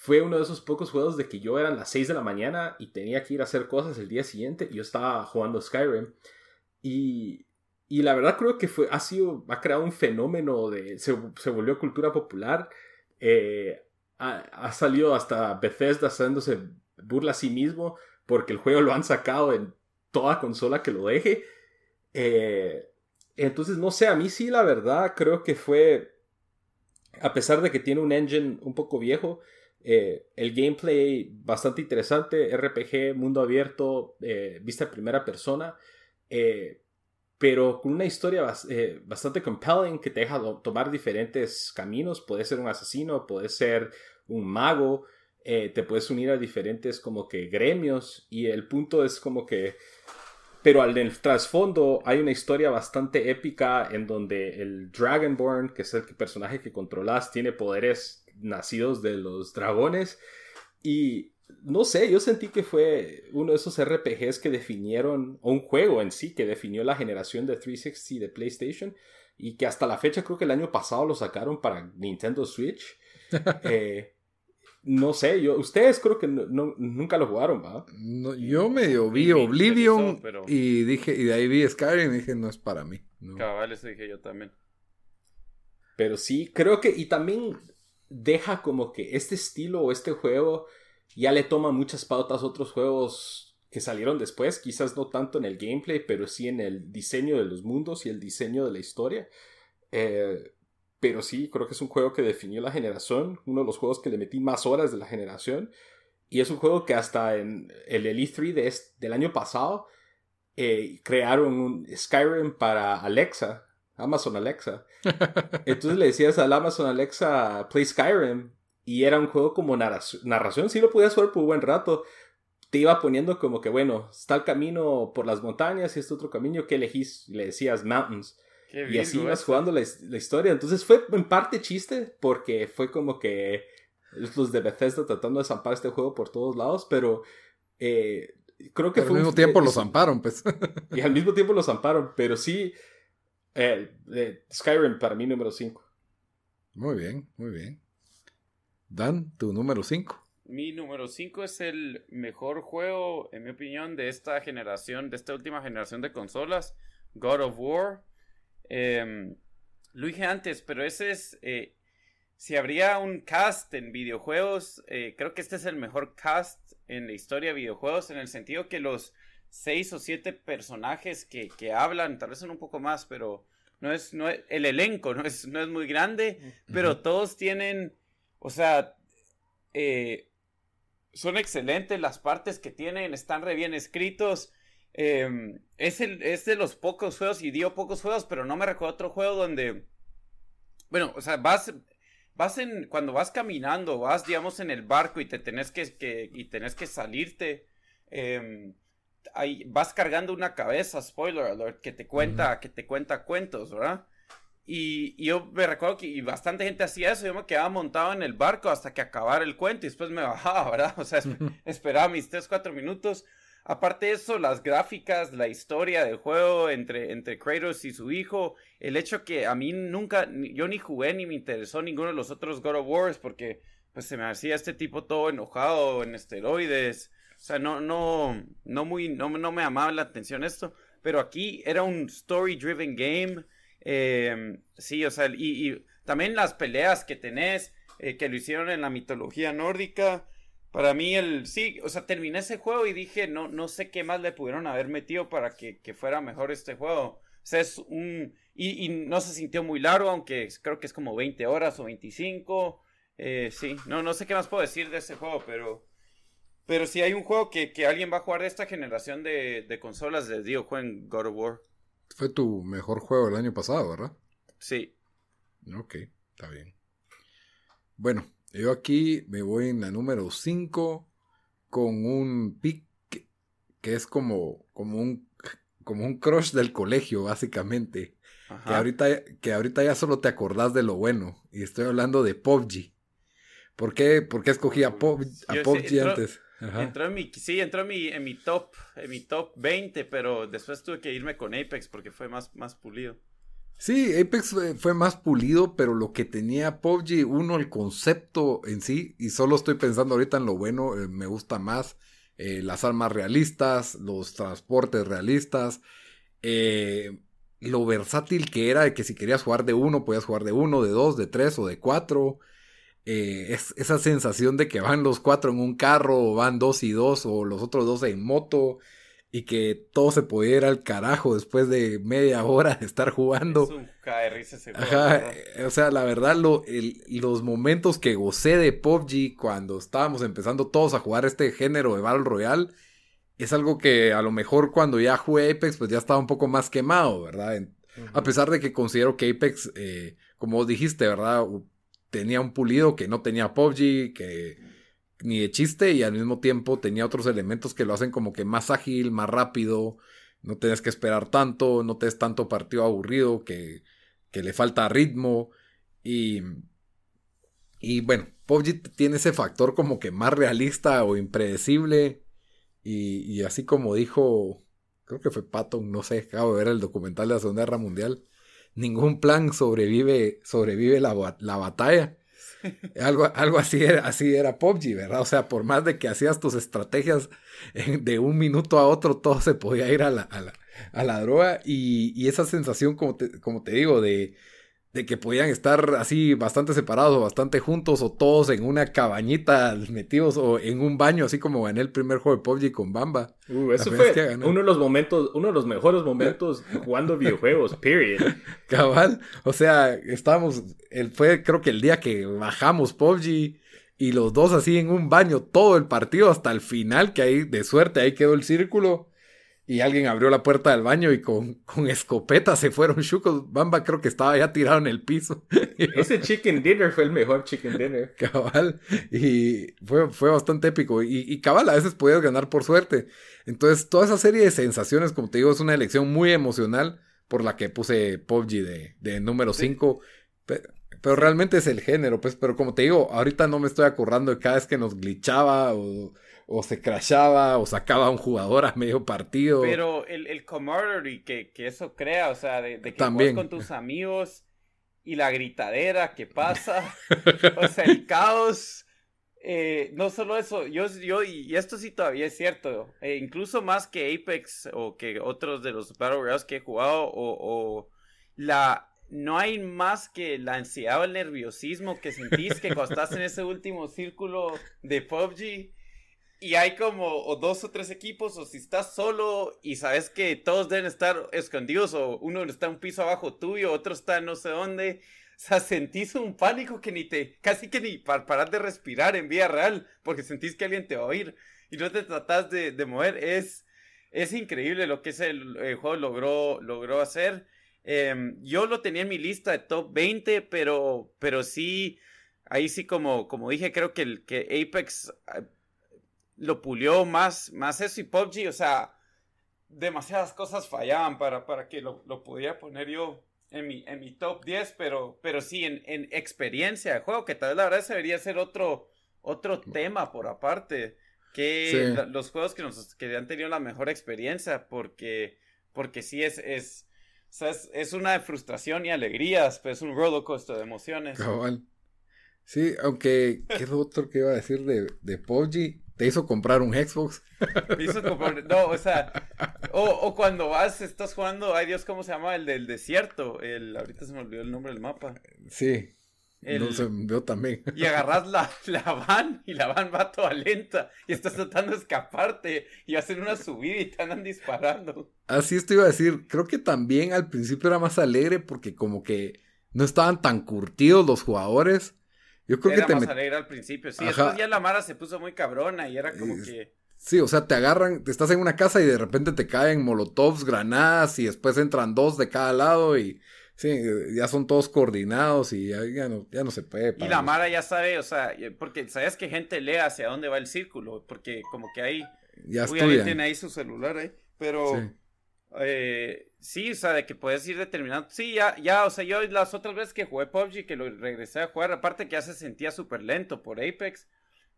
fue uno de esos pocos juegos de que yo eran las 6 de la mañana y tenía que ir a hacer cosas el día siguiente yo estaba jugando Skyrim y y la verdad creo que fue, ha sido, ha creado un fenómeno de, se, se volvió cultura popular. Eh, ha, salido hasta Bethesda haciéndose burla a sí mismo porque el juego lo han sacado en toda consola que lo deje. Eh, entonces, no sé, a mí sí la verdad creo que fue, a pesar de que tiene un engine un poco viejo, eh, el gameplay bastante interesante, RPG, mundo abierto, vista en primera persona pero con una historia eh, bastante compelling que te deja tomar diferentes caminos. Puede ser un asesino, puede ser un mago, eh, te puedes unir a diferentes como que gremios y el punto es como que... Pero al trasfondo hay una historia bastante épica en donde el Dragonborn, que es el personaje que controlas, tiene poderes nacidos de los dragones y no sé, yo sentí que fue uno de esos RPGs que definieron, o un juego en sí, que definió la generación de 360 de PlayStation y que hasta la fecha creo que el año pasado lo sacaron para Nintendo Switch. Eh, no sé, yo, ustedes creo que nunca lo jugaron, ¿va? No, yo medio vi Oblivion y dije, y de ahí vi Skyrim y dije, no es para mí. No. Cabal, eso dije yo también. Pero sí, creo que, y también deja como que este estilo o este juego ya le toma muchas pautas a otros juegos que salieron después, quizás no tanto en el gameplay, pero sí en el diseño de los mundos y el diseño de la historia. Eh, pero sí, creo que es un juego que definió la generación, uno de los juegos que le metí más horas de la generación. Y es un juego que hasta en el Elite 3 de del año pasado eh, crearon un Skyrim para Alexa, Amazon Alexa. Entonces le decías al Amazon Alexa, play Skyrim, y era un juego como narración, narración sí lo podías jugar por un buen rato, te iba poniendo como que, bueno, está el camino por las montañas y este otro camino, ¿qué elegís? Le decías mountains. y así ibas jugando la, la, historia. Entonces fue en parte chiste porque fue como que los de Bethesda tratando de zampar este juego por todos lados, pero eh, creo que pero Al mismo tiempo los zamparon, pues. y al mismo tiempo los zamparon, pero sí, eh, Skyrim para mí número 5. Muy bien, muy bien. Dan, tu número 5. Mi número 5 es el mejor juego, en mi opinión, de esta generación, de esta última generación de consolas, God of War. Em, lo dije antes, pero ese es, eh, si habría un cast en videojuegos, eh, creo que este es el mejor cast en la historia de videojuegos, en el sentido que los seis o siete personajes que, que hablan, tal vez son un poco más, pero no es, no el elenco no es, no es muy grande, pero todos tienen, o sea, eh, son excelentes las partes que tienen, están re bien escritos. Em, es, el, es de los pocos juegos, y dio pocos juegos, pero no me recuerdo otro juego donde, bueno, o sea, vas, vas en, cuando vas caminando, vas, digamos, en el barco y te tenés que, que y tenés que salirte, eh, ahí, vas cargando una cabeza, spoiler alert, que te cuenta, que te cuenta cuentos, ¿verdad? Y, yo me recuerdo que y bastante gente hacía eso. Yo me quedaba montado en el barco hasta que acabara el cuento y después me bajaba, ¿verdad? O sea, esperaba mis 3, 4 minutos. Aparte de eso, las gráficas, la historia del juego entre, entre Kratos y su hijo, el hecho que a mí nunca, yo ni jugué ni me interesó ninguno de los otros God of Wars porque pues se me hacía este tipo todo enojado en esteroides. O sea, no, no, no muy, no, no me llamaba la atención esto. Pero aquí era un story driven game eh, sí, o sea, y, también las peleas que tenés, eh, que lo hicieron en la mitología nórdica. Para mí, el sí, o sea, terminé ese juego y dije, no, no sé qué más le pudieron haber metido para que, fuera mejor este juego. O sea, es un. Y, no se sintió muy largo, aunque creo que es como 20 horas o 25. Eh, sí, no, no sé qué más puedo decir de ese juego, pero. Pero si hay un juego que, alguien va a jugar de esta generación de, de consolas, les digo, jueguen God of War. Fue tu mejor juego del año pasado, ¿verdad? Sí. Ok, está bien. Bueno, yo aquí me voy en la número 5 con un pick que es como, como, un, como un crush del colegio, básicamente. Que ahorita, que ahorita ya solo te acordás de lo bueno. Y estoy hablando de PUBG. ¿Por qué, por qué escogí a, PUBG antes? Entró en mi, sí, entró en mi, en mi top, en mi top 20, pero después tuve que irme con Apex porque fue más, más pulido. Sí, Apex fue, más pulido, pero lo que tenía PUBG, uno, el concepto en sí, y solo estoy pensando ahorita en lo bueno, eh, me gusta más eh, las armas realistas, los transportes realistas, eh, lo versátil que era de que si querías jugar de uno, podías jugar de uno, de dos, de tres o de cuatro. Eh, es, esa sensación de que van los cuatro en un carro, o van dos y dos, o los otros dos en moto, y que todo se pudiera ir al carajo después de media hora de estar jugando. Es un eh, o sea, la verdad, lo, los momentos que gocé de PUBG cuando estábamos empezando todos a jugar este género de Battle Royale, es algo que a lo mejor cuando ya jugué Apex, pues ya estaba un poco más quemado, ¿verdad? A pesar de que considero que Apex, eh, como dijiste, ¿verdad? Tenía un pulido que no tenía PUBG, que ni de chiste, y al mismo tiempo tenía otros elementos que lo hacen como que más ágil, más rápido, no tienes que esperar tanto, no te tanto partido aburrido, que, que le falta ritmo, y, y bueno, PUBG tiene ese factor como que más realista o impredecible, y, y así como dijo, creo que fue Patton, no sé, acabo de ver el documental de la Segunda Guerra Mundial, ningún plan sobrevive, sobrevive la, la batalla. algo, algo así era, así era PUBG, ¿verdad? O sea, por más de que hacías tus estrategias de un minuto a otro, todo se podía ir a la, a la, a la droga. Y, y, esa sensación, como te, como te digo, de, de que podían estar así bastante separados o bastante juntos o todos en una cabañita metidos o en un baño, así como en el primer juego de PUBG con Bamba. Uh, eso fue uno de los momentos, uno de los mejores momentos jugando videojuegos, period. Cabal, o sea, estábamos, el, fue creo que el día que bajamos PUBG y los dos así en un baño todo el partido hasta el final, que ahí de suerte ahí quedó el círculo. Y alguien abrió la puerta del baño y con, con escopeta se fueron chucos. Bamba creo que estaba ya tirado en el piso. Ese chicken dinner fue el mejor chicken dinner. Cabal. Y fue, fue bastante épico. Y, y cabal, a veces podías ganar por suerte. Entonces, toda esa serie de sensaciones, como te digo, es una elección muy emocional por la que puse PUBG de, de número 5. Pero, realmente es el género, pues. Pero como te digo, ahorita no me estoy acordando de cada vez que nos glitchaba o o se crashaba o sacaba a un jugador a medio partido. Pero el, el camaraderie que, que eso crea, o sea, de, que También. con tus amigos y la gritadera que pasa, o sea, el caos. Eh, no solo eso, yo, yo, y esto sí todavía es cierto, eh, incluso más que Apex o que otros de los Battle Royales que he jugado, o, o la, no hay más que la ansiedad o el nerviosismo que sentís que cuando estás en ese último círculo de PUBG y hay como dos o tres equipos, o si estás solo y sabes que todos deben estar escondidos, o uno está un piso abajo tuyo, otro está no sé dónde. O sea, sentís un pánico que ni te, casi que ni para de respirar en vida real, porque sentís que alguien te va a oír y no te tratás de, mover. Es, es increíble lo que ese juego logró, logró hacer. Em, yo lo tenía en mi lista de top 20, pero, pero sí, ahí sí como, como dije, creo que, el, que Apex lo pulió más, más eso y PUBG, o sea, demasiadas cosas fallaban para, para que lo, lo pudiera poner yo en mi, en mi top 10, pero, pero sí, en, en experiencia de juego, que tal vez la verdad debería ser otro, otro tema por aparte, que los juegos que, nos, que han tenido la mejor experiencia, porque, porque sí es, es, es, una de frustración y alegrías, pues es un roller coaster de emociones. Sí, aunque, ¿qué es lo otro que iba a decir de, de PUBG? ¿Te hizo comprar un Xbox? Me hizo comprar, no, o sea, o, cuando vas, estás jugando, ay Dios, ¿cómo se llama? El del desierto, el, ahorita se me olvidó el nombre del mapa. Sí, no se vio también. Y agarras la, la van y la van va toda lenta y estás tratando de escaparte y hacen una subida y te andan disparando. Así esto iba a decir, creo que también al principio era más alegre porque como que no estaban tan curtidos los jugadores yo creo que te más alegre al principio, sí. Después ya la Mara se puso muy cabrona y era como que. Sí, o sea, te agarran, te estás en una casa y de repente te caen molotovs, granadas y después entran dos de cada lado y sí, ya son todos coordinados y ya, no, ya no se puede. Y la Mara ya sabe, o sea, porque sabes que gente lee hacia dónde va el círculo, porque como que ahí, ya tiene ahí su celular ahí, pero eh, sí, o sea, de que puedes ir determinando. Sí, ya, ya, o sea, yo las otras veces que jugué PUBG, que lo regresé a jugar, aparte que ya se sentía súper lento por Apex,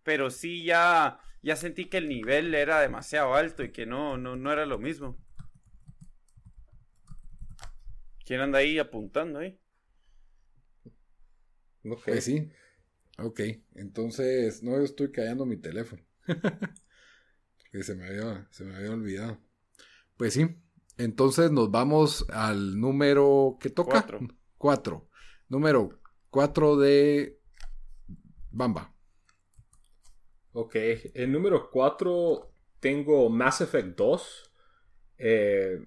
pero sí ya, ya sentí que el nivel era demasiado alto y que no, no, no era lo mismo. ¿Quién anda ahí apuntando ahí? Ok. Pues sí. Ok, entonces, no, yo estoy callando mi teléfono. que se me había, se me había olvidado. Pues sí, entonces nos vamos al número que toca. Cuatro. Número cuatro de Bamba. Ok, el número cuatro tengo Mass Effect 2. Eh,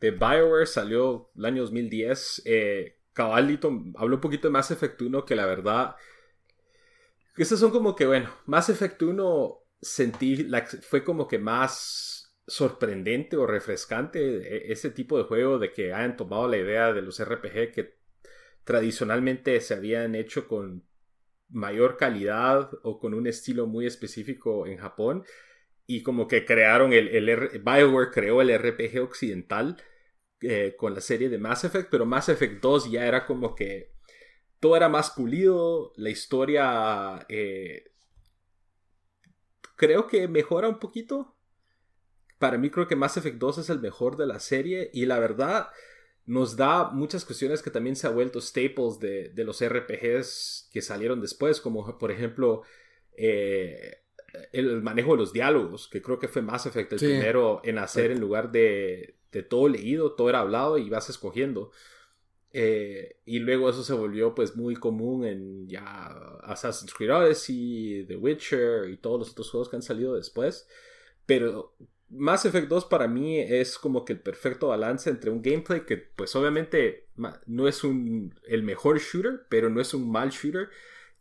de BioWare salió el año 2010. Eh, Cabalito habló un poquito de Mass Effect 1 que la verdad... Estos son como que, bueno, Mass Effect 1 sentí, fue como que más sorprendente o refrescante e, ese tipo de juego de que hayan tomado la idea de los RPG que tradicionalmente se habían hecho con mayor calidad o con un estilo muy específico en Japón y como que crearon el, el Bioware creó el RPG occidental eh, con la serie de Mass Effect pero Mass Effect 2 ya era como que todo era más pulido la historia eh, creo que mejora un poquito para mí creo que Mass Effect 2 es el mejor de la serie y la verdad nos da muchas cuestiones que también se ha vuelto staples de, los RPGs que salieron después, como por ejemplo eh, el manejo de los diálogos, que creo que fue Mass Effect el primero en hacer en lugar de, de, todo leído, todo era hablado y vas escogiendo. Eh, y luego eso se volvió pues muy común en ya Assassin's Creed Odyssey, The Witcher y todos los otros juegos que han salido después. Pero Mass Effect 2 para mí es como que el perfecto balance entre un gameplay que pues obviamente no es un, el mejor shooter, pero no es un mal shooter,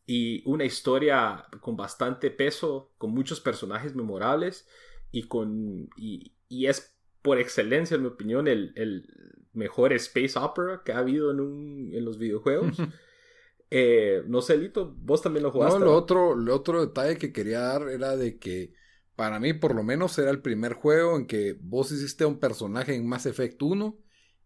y una historia con bastante peso, con muchos personajes memorables y con y, es por excelencia, en mi opinión, el, el mejor space opera que ha habido en, un, en los videojuegos. Eh, no sé, Lito, vos también lo jugaste. No, lo otro, lo otro detalle que quería dar era de que para mí por lo menos era el primer juego en que vos hiciste un personaje en Mass Effect 1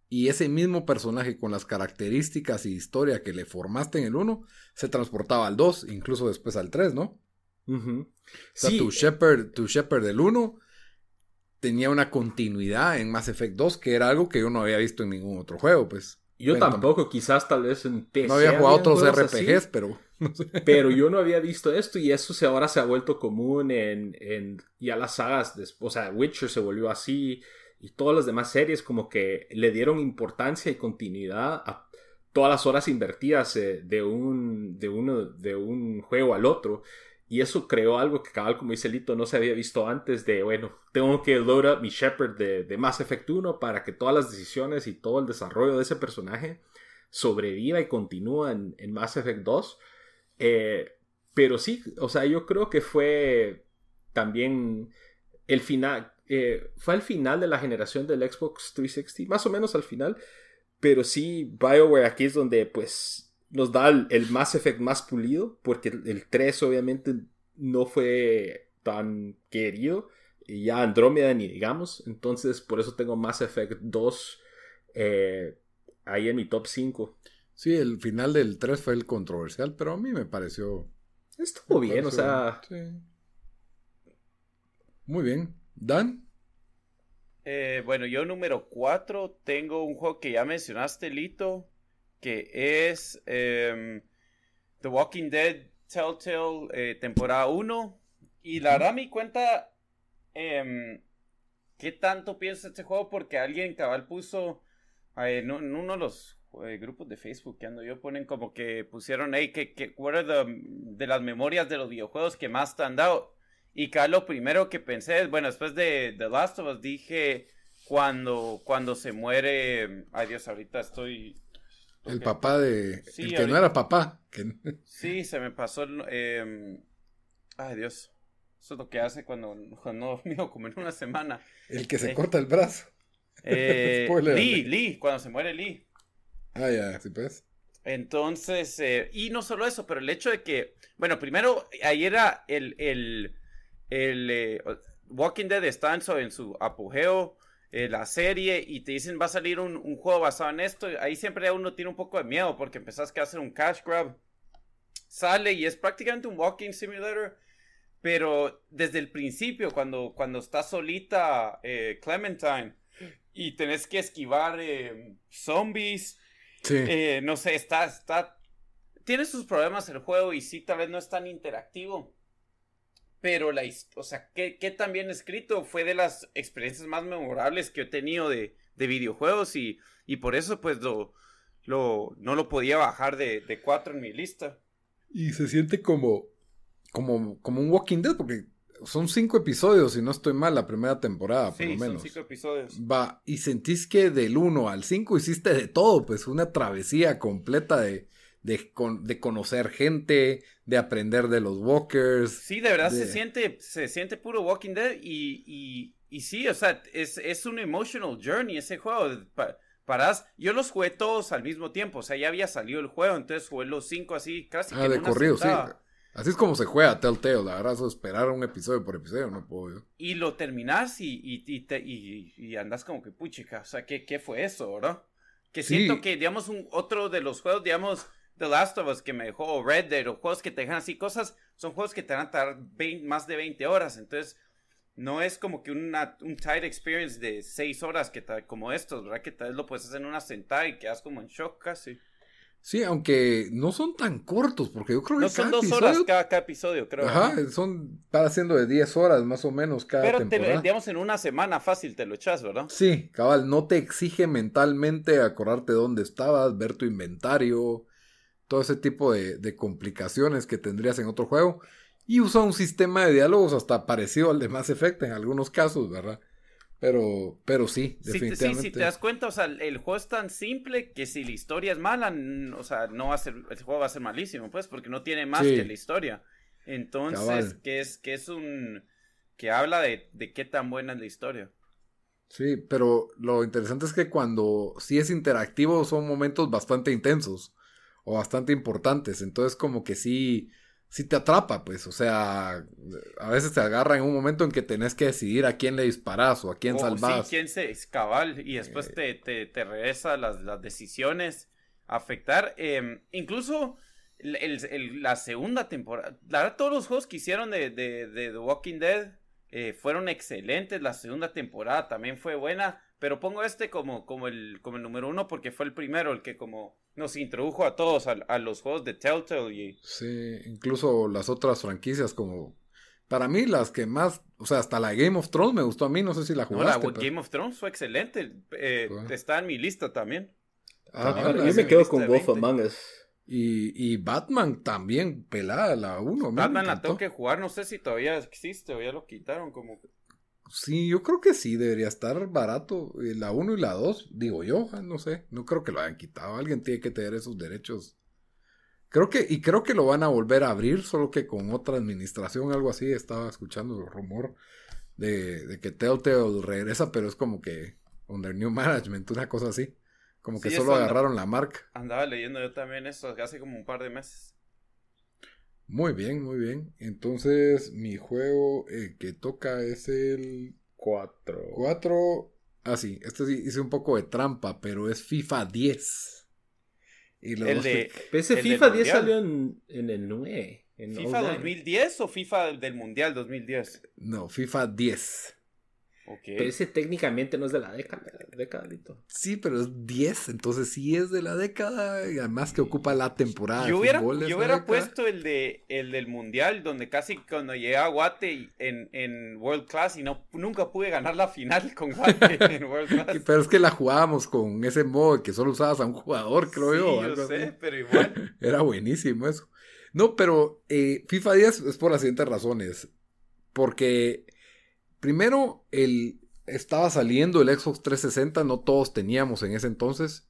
y ese mismo personaje con las características y historia que le formaste en el 1 se transportaba al 2, incluso después al 3, ¿no? O sea, tu Shepard, tu Shepard del 1 tenía una continuidad en Mass Effect 2 que era algo que yo no había visto en ningún otro juego, pues. Yo tampoco, quizás tal vez en PC. No había jugado otros RPGs, pero. Pero yo no había visto esto y eso se, ahora se ha vuelto común en, en ya las sagas. De, o sea, Witcher se volvió así y todas las demás series como que le dieron importancia y continuidad a todas las horas invertidas eh, de, un, de, uno, de un juego al otro. Y eso creó algo que cabal, como dice Lito, no se había visto antes de, bueno, tengo que load up mi Shepard de, de Mass Effect 1 para que todas las decisiones y todo el desarrollo de ese personaje sobreviva y continúe en, en Mass Effect 2. Eh, pero sí, o sea, yo creo que fue también el final, eh, fue al final de la generación del Xbox 360, más o menos al final, pero sí, BioWare aquí es donde pues nos da el, Mass Effect más pulido, porque el, 3 obviamente no fue tan querido, y ya Andrómeda ni digamos, entonces por eso tengo Mass Effect 2 eh, ahí en mi top 5. Sí, el final del 3 fue el controversial, pero a mí me pareció... Estuvo bien, o sea... Muy bien. ¿Dan? Eh, bueno, yo número 4 tengo un juego que ya mencionaste, Lito, que es em, The Walking Dead Telltale eh, temporada 1. Y la verdad me cuenta eh, qué tanto piensa este juego porque alguien cabal puso eh, en, uno de los eh, grupos de Facebook que ando yo ponen como que pusieron ahí que, que de las memorias de los videojuegos que más te han dado. Y cabal lo primero que pensé es, bueno, después de The Last of Us dije cuando, cuando se muere, ay Dios, ahorita estoy el papá de. el que no era papá. Sí, se me pasó. Eh... Ay, Dios. Eso es lo que hace cuando, no mío, como en una semana. El que se eh, corta el brazo. Eh, Lee, Lee, cuando se muere Lee. Ah, ya, sí, pues. Entonces, eh, y no solo eso, pero el hecho de que, bueno, primero, ahí era el, el, el Walking Dead está en su apogeo, eh, la serie y te dicen va a salir un, juego basado en esto, ahí siempre uno tiene un poco de miedo porque empezás a hacer un cash grab. Sale y es prácticamente un walking simulator, pero desde el principio, cuando, cuando está solita eh, Clementine y tenés que esquivar eh, zombies, no sé, está, está, tiene sus problemas el juego y sí, tal vez no es tan interactivo pero la o sea, qué, qué tan bien escrito fue de las experiencias más memorables que he tenido de, de videojuegos y, y, por eso pues lo, lo, no lo podía bajar de, de cuatro en mi lista. Y se siente como, como, como un Walking Dead porque son cinco episodios, si no estoy mal, la primera temporada, por lo menos. Son cinco episodios. Va, y sentís que del 1 al 5 hiciste de todo, pues una travesía completa de, de, de, conocer gente, de aprender de los walkers. Sí, de verdad se siente se siente puro Walking Dead y, y, y sí, o sea, es, es, un emotional journey ese juego. parás, yo los jugué todos al mismo tiempo, o sea, ya había salido el juego, entonces jugué los cinco así, casi ah, de corrido, sí. Así es como se juega Telltale, la verdad, eso esperar un episodio por episodio, no puedo. Y lo terminás y, y, y, y, andas como que puchica, o sea, ¿qué, qué fue eso, verdad? Que siento que, digamos, un otro de los juegos, digamos, The Last of Us que me dejó, Red Dead, o juegos que te dejan así cosas, son juegos que te van a tardar más de 20 horas. Entonces, no es como que una, un tight experience de 6 horas que como estos, ¿verdad? Que tal vez lo puedes hacer en una sentada y quedas como en shock casi. Sí, aunque no son tan cortos, porque yo creo que. No son dos horas cada, episodio, creo. Ajá, son. Para haciendo de 10 horas más o menos cada Pero temporada. digamos, en una semana fácil te lo echas, ¿verdad? Sí, cabal, no te exige mentalmente acordarte dónde estabas, ver tu inventario, todo ese tipo de, complicaciones que tendrías en otro juego. Y usa un sistema de diálogos hasta parecido al de Mass Effect en algunos casos, ¿verdad? Pero, pero sí, definitivamente. Sí, si te das cuenta, o sea, el juego es tan simple que si la historia es mala, o sea, no va a ser, el juego va a ser malísimo, pues, porque no tiene más que la historia. Entonces, que es, que es un, que habla de, de qué tan buena es la historia. Sí, pero lo interesante es que cuando sí es interactivo son momentos bastante intensos o bastante importantes. Entonces como que sí, sí te atrapa, pues. O sea, a veces te agarra en un momento en que tenés que decidir a quién le disparas o a quién Oh. Sí, quién se cabal y después te, te, te regresa las, las decisiones a afectar. Eh, incluso el- la segunda temporada. La verdad, todos los juegos que hicieron de, de, de The Walking Dead eh, fueron excelentes. La segunda temporada también fue buena. Pero pongo este como, como, el, como el número uno porque fue el primero, el que como nos introdujo a todos a, a los juegos de Telltale. Y, Sí, incluso las otras franquicias como... Para mí las que más... O sea, hasta la Game of Thrones me gustó a mí, no sé si la no, la jugaste. pero- Game of Thrones fue excelente. eh, está en mi lista también. Ah, También ah, yo me quedo con Wolf 20. Among Us. Y, y Batman también, pelada la 1. Batman la tengo que jugar, no sé si todavía existe o ya lo quitaron como... Sí, yo creo que sí, debería estar barato. eh, La 1 y la 2, digo yo, ah, no sé, no creo que lo hayan quitado. Alguien tiene que tener esos derechos. Creo que, y creo que lo van a volver a abrir, solo que con otra administración, algo así. Estaba escuchando el rumor de, de que Telltale regresa, pero es como que under new management, una cosa así. Como que Sí, solo agarraron la marca. Andaba leyendo yo también eso hace como un par de meses. Muy bien, muy bien. Entonces, mi juego eh, que toca es el 4. 4. Ah, sí, este sí hice un poco de trampa, pero es FIFA 10. Y los El dos de Ese el FIFA 10 Mundial. salió en, en el 9. En ¿FIFA 09. 2010 o FIFA del Mundial 2010? No, FIFA 10. Pero ese técnicamente no es de la década, década Lito. Sí, pero es 10, entonces sí es de la década y además que ocupa la temporada. de Yo hubiera, yo hubiera puesto el de el del mundial donde casi cuando llegué a Guate en, en World Class y no nunca pude ganar la final con Guate en World Class. Pero es que la jugábamos con ese modo que solo usabas a un jugador, creo sí, yo. yo algo sé, así. pero igual. Era buenísimo eso. No, pero eh, FIFA 10 es por las siguientes razones. Porque primero el, estaba saliendo el Xbox 360, no todos teníamos en ese entonces.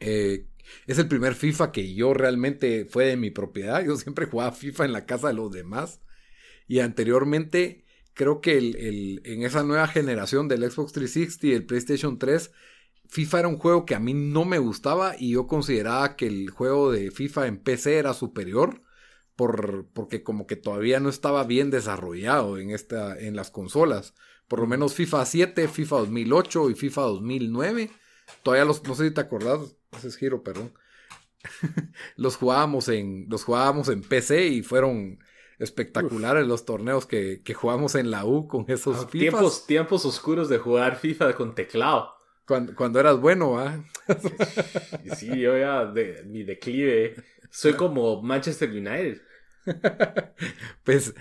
Eh, es el primer FIFA que yo realmente fue de mi propiedad. Yo siempre jugaba FIFA en la casa de los demás. Y anteriormente, creo que el- en esa nueva generación del Xbox 360 y el PlayStation 3, FIFA era un juego que a mí no me gustaba y yo consideraba que el juego de FIFA en PC era superior por, porque como que todavía no estaba bien desarrollado en, esta, en las consolas. Por lo menos FIFA 7, FIFA 2008 y FIFA 2009. Todavía los, no sé si te acordás, ese es giro, perdón. los jugábamos en, los jugábamos en PC y fueron espectaculares los torneos que, que jugamos en la U con esos FIFAs. Tiempos, tiempos oscuros de jugar FIFA con teclado. Cuando, cuando eras bueno, ¿ah? Sí, yo ya de mi declive. Soy como Manchester United. Pues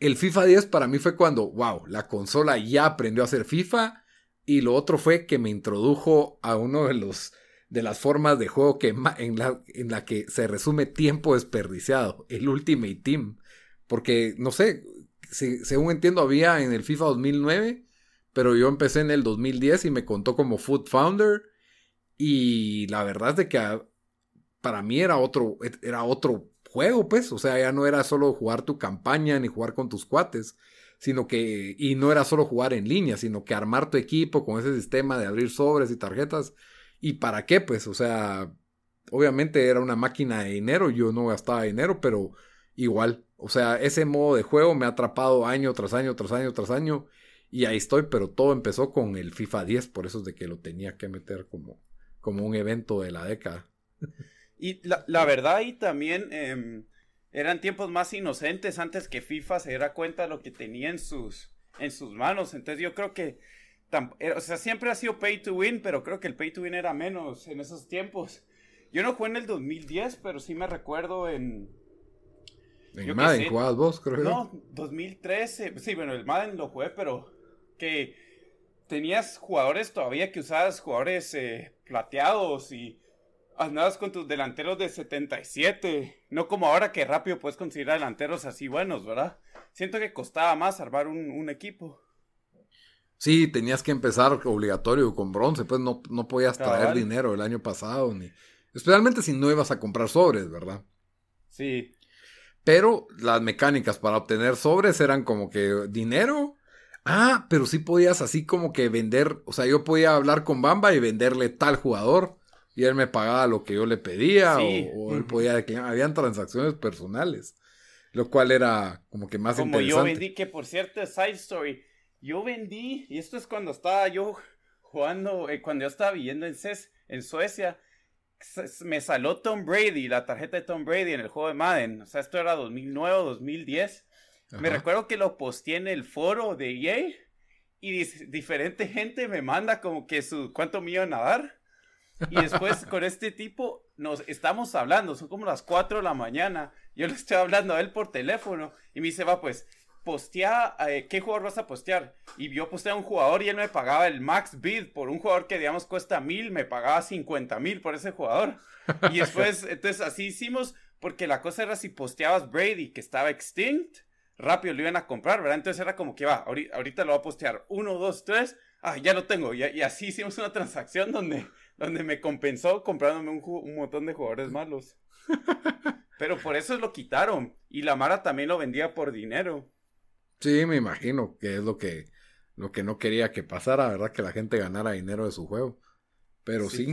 el FIFA 10 para mí fue cuando, wow, la consola ya aprendió a hacer FIFA y lo otro fue que me introdujo a uno de los de las formas de juego que en la, en la que se resume tiempo desperdiciado, el Ultimate Team, porque no sé, según entiendo había en el FIFA 2009, pero yo empecé en el 2010 y me contó como Food Founder y la verdad es de que para mí era otro era otro juego, pues, o sea, ya no era solo jugar tu campaña ni jugar con tus cuates, sino que, y no era solo jugar en línea, sino que armar tu equipo con ese sistema de abrir sobres y tarjetas. ¿Y para qué? Pues, o sea, obviamente era una máquina de dinero, yo no gastaba dinero, pero igual, o sea, ese modo de juego me ha atrapado año tras año, tras año, tras año, y ahí estoy, pero todo empezó con el FIFA 10, por eso es de que lo tenía que meter como, como un evento de la década. Y la, la verdad ahí también em, eran tiempos más inocentes antes que FIFA se diera cuenta de lo que tenía en sus, en sus manos. Entonces yo creo que, tam- eh, o sea, siempre ha sido pay to win, pero creo que el pay to win era menos en esos tiempos. Yo no jugué en el 2010, pero sí me recuerdo en... En Yo Madden sé. jugabas vos, creo. No, 2013. Sí, bueno, el Madden lo jugué, pero que tenías jugadores todavía que usabas jugadores eh, plateados y andabas con tus delanteros de 77. No como ahora que rápido puedes conseguir delanteros así buenos, ¿verdad? Siento que costaba más armar un, un equipo. Sí, tenías que empezar obligatorio con bronce, pues no, no podías traer dinero el año pasado, ni especialmente si no ibas a comprar sobres, ¿verdad? Sí. Pero las mecánicas para obtener sobres eran como que dinero, Ah, pero sí podías así como que vender, o sea, yo podía hablar con Bamba y venderle tal jugador y él me pagaba lo que yo le pedía Sí. o, o él podía declinar. Habían transacciones personales, lo cual era como que más Como yo interesante. vendí, que por cierto, side story, yo vendí, y esto es cuando estaba yo jugando, eh, cuando yo estaba viviendo en, Ces- en Suecia, me salió Tom Brady, la tarjeta de Tom Brady en el juego de Madden, o sea, esto era 2009, 2010. Me Ajá. recuerdo que lo posteé en el foro de EA y diferente gente me manda como que su cuánto me iban a dar. Y después con este tipo nos estamos hablando, son como las 4 de la mañana. Yo le estoy hablando a él por teléfono y me dice, va pues, postea, eh, ¿qué jugador vas a postear? Y yo posteé a un jugador y él me pagaba el max bid por un jugador que digamos cuesta mil, me pagaba 50 mil por ese jugador. Y después, entonces así hicimos, porque la cosa era si posteabas Brady que estaba extinct, rápido lo iban a comprar, ¿verdad? Entonces era como que va, ahorita, lo voy a postear, uno, dos, tres, ah, ya lo tengo. Y, y así hicimos una transacción donde, donde me compensó comprándome un, un montón de jugadores malos. Pero por eso lo quitaron. Y la Mara también lo vendía por dinero. Sí, me imagino que es lo que, lo que no quería que pasara, ¿verdad? Que la gente ganara dinero de su juego. Pero sí,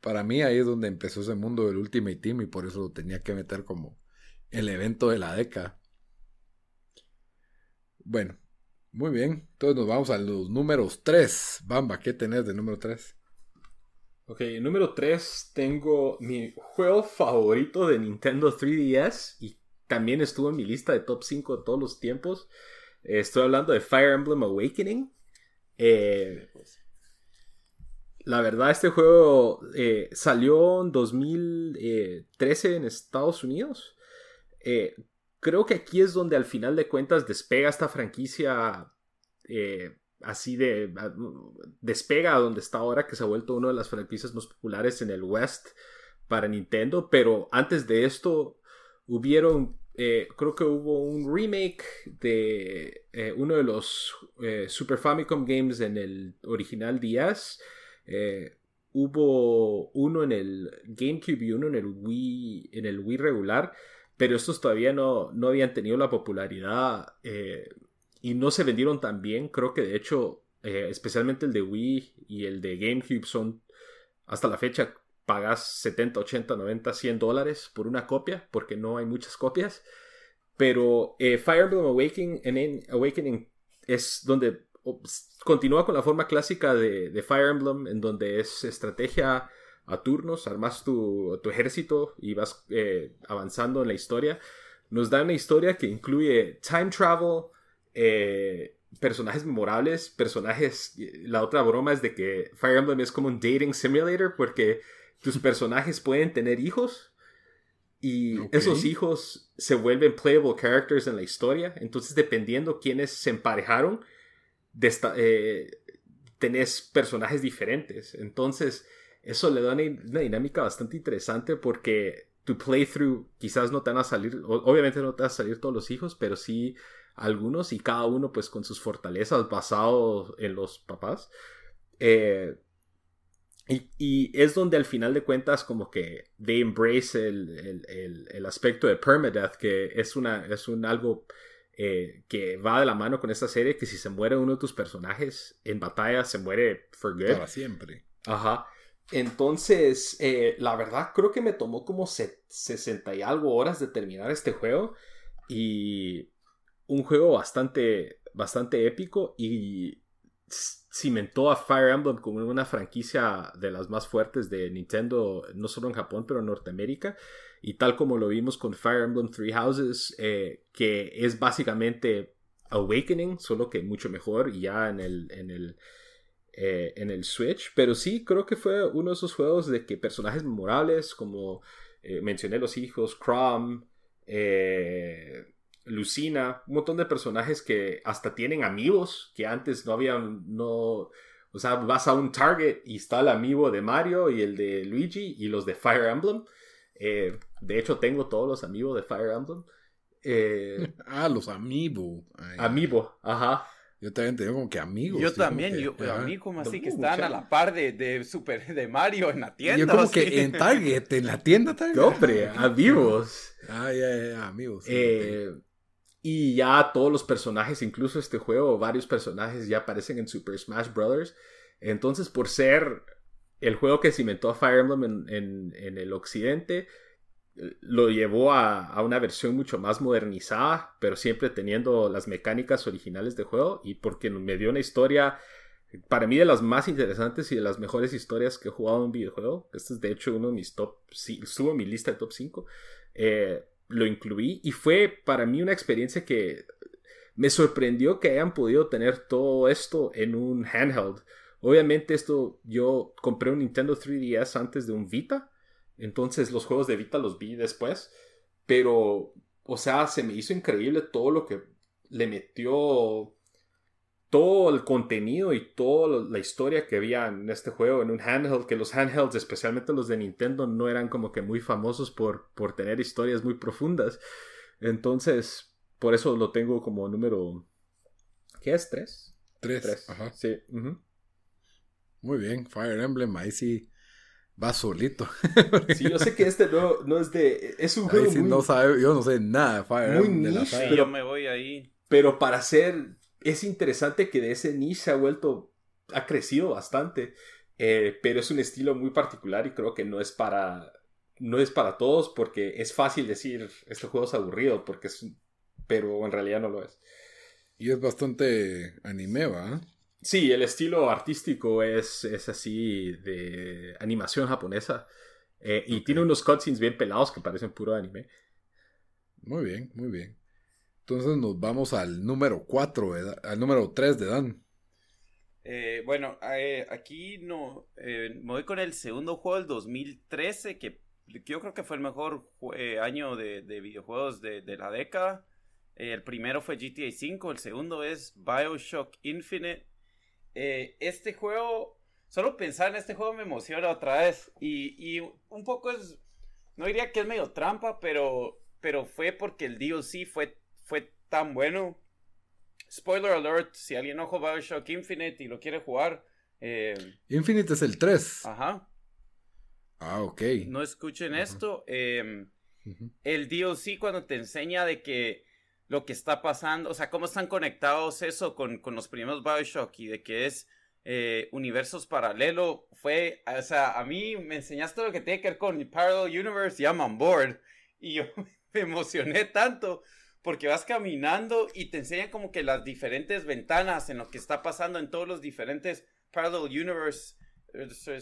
para mí ahí es donde empezó ese mundo del Ultimate Team y por eso lo tenía que meter como el evento de la década. Bueno, muy bien. Entonces nos vamos a los números 3. Bamba, ¿qué tenés de número 3? Ok, número 3 tengo mi juego favorito de Nintendo 3DS y también estuvo en mi lista de top 5 de todos los tiempos. Eh, estoy hablando de Fire Emblem Awakening. Eh, la verdad, este juego eh, salió en 2013 en Estados Unidos. Creo que aquí es donde al final de cuentas despega esta franquicia así de despega a donde está ahora que se ha vuelto una de las franquicias más populares en el West para Nintendo pero antes de esto hubieron eh, creo que hubo un remake de eh, uno de los eh, Super Famicom games en el original DS hubo uno en el GameCube y uno en el Wii en el Wii regular pero estos todavía no, no habían tenido la popularidad y no se vendieron tan bien. Creo que de hecho, eh, especialmente el de Wii y el de GameCube son, hasta la fecha, pagas 70, 80, 90, 100 dólares por una copia, porque no hay muchas copias. Pero eh, Fire Emblem Awakening, en- Awakening es donde continúa con la forma clásica de, Fire Emblem, en donde es estrategia a turnos, armas tu, tu ejército y vas eh, avanzando en la historia. Nos da una historia que incluye time travel, eh, personajes memorables, personajes... La otra broma es de que Fire Emblem es como un dating simulator porque tus personajes pueden tener hijos y esos hijos se vuelven playable characters en la historia. Entonces, dependiendo quiénes se emparejaron, de esta- eh, tenés personajes diferentes. Entonces, eso le da una, una dinámica bastante interesante porque tu playthrough quizás no te van a salir, obviamente no te van a salir todos los hijos, pero sí algunos y cada uno pues con sus fortalezas basados en los papás. Eh, y, y es donde al final de cuentas como que they embrace el, el- el- el aspecto de permadeath, que es, una, es un algo eh, que va de la mano con esta serie, que si se muere uno de tus personajes en batalla, se muere for good. Para siempre. Ajá. Entonces, eh, la verdad creo que me tomó como se- 60 y algo horas de terminar este juego. Y un juego bastante, bastante épico y cimentó a Fire Emblem como una franquicia de las más fuertes de Nintendo, no solo en Japón, pero en Norteamérica. Y tal como lo vimos con Fire Emblem Three Houses, eh, que es básicamente Awakening, solo que mucho mejor y ya en el, en el, eh, en el Switch. Pero sí, creo que fue uno de esos juegos de que personajes memorables, como eh, mencioné los hijos, Crom, eh, Lucina, un montón de personajes que hasta tienen amigos que antes no habían, no, o sea, vas a un Target y está el amigo de Mario y el de Luigi y los de Fire Emblem. Eh, de hecho, tengo todos los amigos de Fire Emblem. Eh, Ah, los amiibo. Ay, amiibo, ajá. Yo también tengo como que amigos. Yo también, que- yo, a mí como así que Uh, estaban a la par de, de Super de Mario en la tienda. Yo como así. que en Target, en la tienda Target. ¡Qué hombre! ¡Amigos! Ah, ya, ya, ya, amigos. sí, Eh, Y ya todos los personajes, incluso este juego, varios personajes ya aparecen en Super Smash Bros. Entonces, por ser el juego que cimentó a Fire Emblem en, el occidente, lo llevó a, una versión mucho más modernizada, pero siempre teniendo las mecánicas originales de juego y porque me dio una historia para mí de las más interesantes y de las mejores historias que he jugado en un videojuego. Este es de hecho uno de mis top, subo mi lista de top 5. Eh, lo incluí y fue para mí una experiencia que me sorprendió que hayan podido tener todo esto en un handheld. Obviamente esto yo compré un Nintendo 3DS antes de un Vita, entonces los juegos de Vita los vi después, pero o sea, se me hizo increíble todo lo que le metió todo el contenido y toda la historia que había en este juego en un handheld, que los handhelds, especialmente los de Nintendo, no eran como que muy famosos por, por tener historias muy profundas. Entonces, por eso lo tengo como número... ¿Qué es? ¿Tres? Tres. Ajá. Sí. Muy bien, Fire Emblem, ahí sí va solito. sí, yo sé que este no, no es de... Es un juego no sabe, yo no sé nada de Fire Emblem. pero, yo me voy ahí. Pero para ser es interesante que de ese niche se ha vuelto, ha crecido bastante, eh, pero es un estilo muy particular y creo que no es para, no es para todos porque es fácil decir, este juego es aburrido, porque es, pero en realidad no lo es. Y es bastante anime, ¿va? Sí, el estilo artístico es, es así de animación japonesa. Eh, y tiene unos cutscenes bien pelados que parecen puro anime. Muy bien, muy bien. Entonces nos vamos al número 4, al número 3 de Dan. Eh, bueno, eh, aquí no, eh, me voy con el segundo juego del 2013, que yo creo que fue el mejor año de, videojuegos de, la década. el primero fue GTA V, el segundo es Bioshock Infinite. este juego, solo pensar en este juego me emociona otra vez. Y, y un poco es, no diría que es medio trampa, pero, pero fue porque el DLC fue fue tan bueno. Spoiler alert, si alguien no jugó Bioshock Infinite y lo quiere jugar. Eh, Infinite es el 3. Ajá. Ah, ok. No escuchen esto. Em, el DLC cuando te enseña de que lo que está pasando, o sea, cómo están conectados eso con, los primeros Bioshock y de que es eh, universos paralelos, fue, o sea, a mí me enseñaste lo que tiene que ver con Parallel Universe y I'm on board. Y yo me emocioné tanto porque vas caminando y te enseñan como que las diferentes ventanas en lo que está pasando en todos los diferentes parallel universe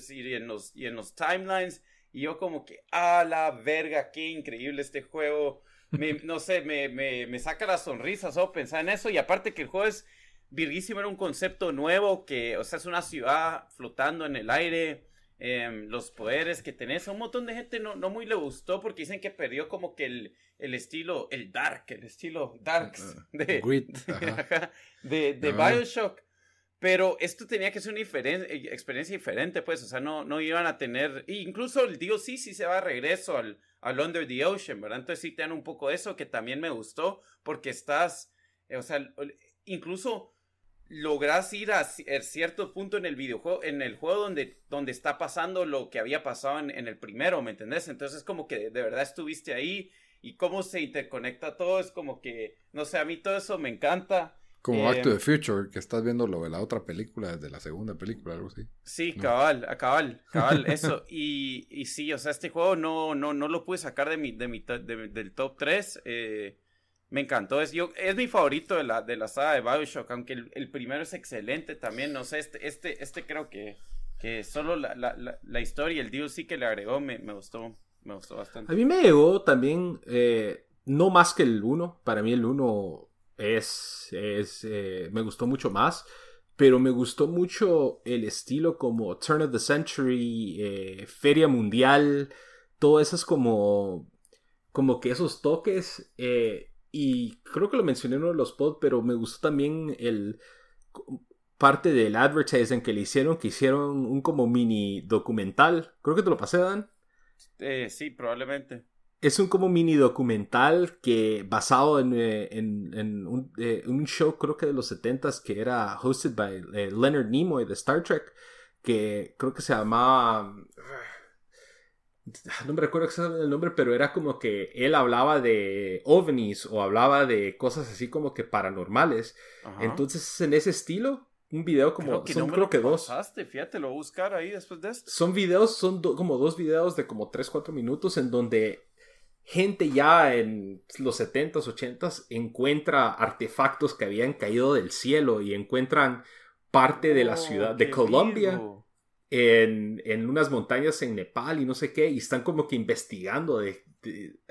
y en los, y en los timelines. Y yo como que, ah, la verga, qué increíble este juego. no sé, me, me, me saca la sonrisa solo pensar en eso. Y aparte que el juego es virguísimo, era un concepto nuevo que, o sea, es una ciudad flotando en el aire. Em, los poderes que tenés. A un montón de gente no, no muy le gustó porque dicen que perdió como que el, el estilo, el dark, el estilo darks ah, de, de, de, Bioshock. Pero esto tenía que ser una eh, experiencia diferente, pues, o sea, no, no iban a tener, incluso el dios sí, sí se va a regreso al, al Under the Ocean, ¿verdad? Entonces sí te dan un poco eso que también me gustó, porque estás, eh, o sea, incluso logras ir a cierto punto en el videojuego, en el juego donde, donde está pasando lo que había pasado en, el primero, ¿me entendés? Entonces como que de verdad estuviste ahí y cómo se interconecta todo, es como que, no sé, a mí todo eso me encanta. Como Back to the Future, que estás viendo lo de la otra película, desde la segunda película, algo así. Sí, cabal, cabal, cabal, eso. Y, y sí, o sea, este juego no, no, no lo pude sacar de mi, de mi, del top 3. Eh, me encantó. Es, yo, es mi favorito de la, de la saga de Bioshock, aunque el, primero es excelente también. No sé, este, este, este creo que, que solo la, la, la, historia y el DLC que le agregó me, me, gustó. Me gustó bastante. A mí me llegó también, eh, no más que el 1. Para mí el 1 es, es eh, me gustó mucho más. Pero me gustó mucho el estilo como Turn of the Century, eh, Feria Mundial, todo eso es como, como que esos toques y creo que lo mencioné en uno de los pods, pero me gustó también el parte del advertising que le hicieron, que hicieron un como mini documental. Creo que te lo pasé, Dan. Eh, sí, probablemente. Es un como mini documental que basado en, eh, en, un, eh, un, show creo que de los 70s que era hosted by Leonard Nimoy de Star Trek, que creo que se llamaba no me recuerdo exactamente el nombre, pero era como que él hablaba de ovnis o hablaba de cosas así como que paranormales. Ajá. Entonces, en ese estilo, un video como, creo que son no me creo lo que dos. fíjate, lo voy a buscar ahí después de esto. Son videos, son do- como dos videos de como 3, 4 minutos en donde gente ya en los 70s, 80s encuentra artefactos que habían caído del cielo y encuentran parte de la Oh, ciudad de Colombia vivo. En, en unas montañas en Nepal y no sé qué, y están como que investigando de,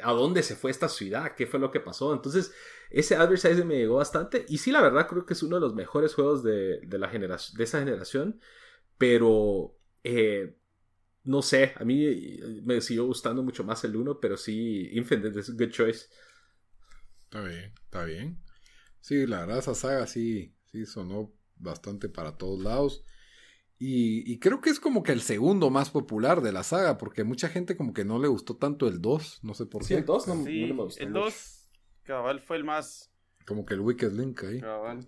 a dónde se fue esta ciudad, qué fue lo que pasó. Entonces, ese advertising me llegó bastante, y sí, la verdad, creo que es uno de los mejores juegos de, de la generación, de esa generación, pero eh, no sé, a mí me siguió gustando mucho más el 1, pero sí, Infinite es un good choice. Está bien, está bien. Sí, la verdad, esa saga sí, sí sonó bastante para todos lados. Y, y creo que es como que el segundo más popular de la saga, porque mucha gente como que no le gustó tanto el 2, no sé por Sí, qué. el 2 no, Sí, no me gustó el mucho. 2, cabal, fue el más Como que el Wicked Link ahí. cabal.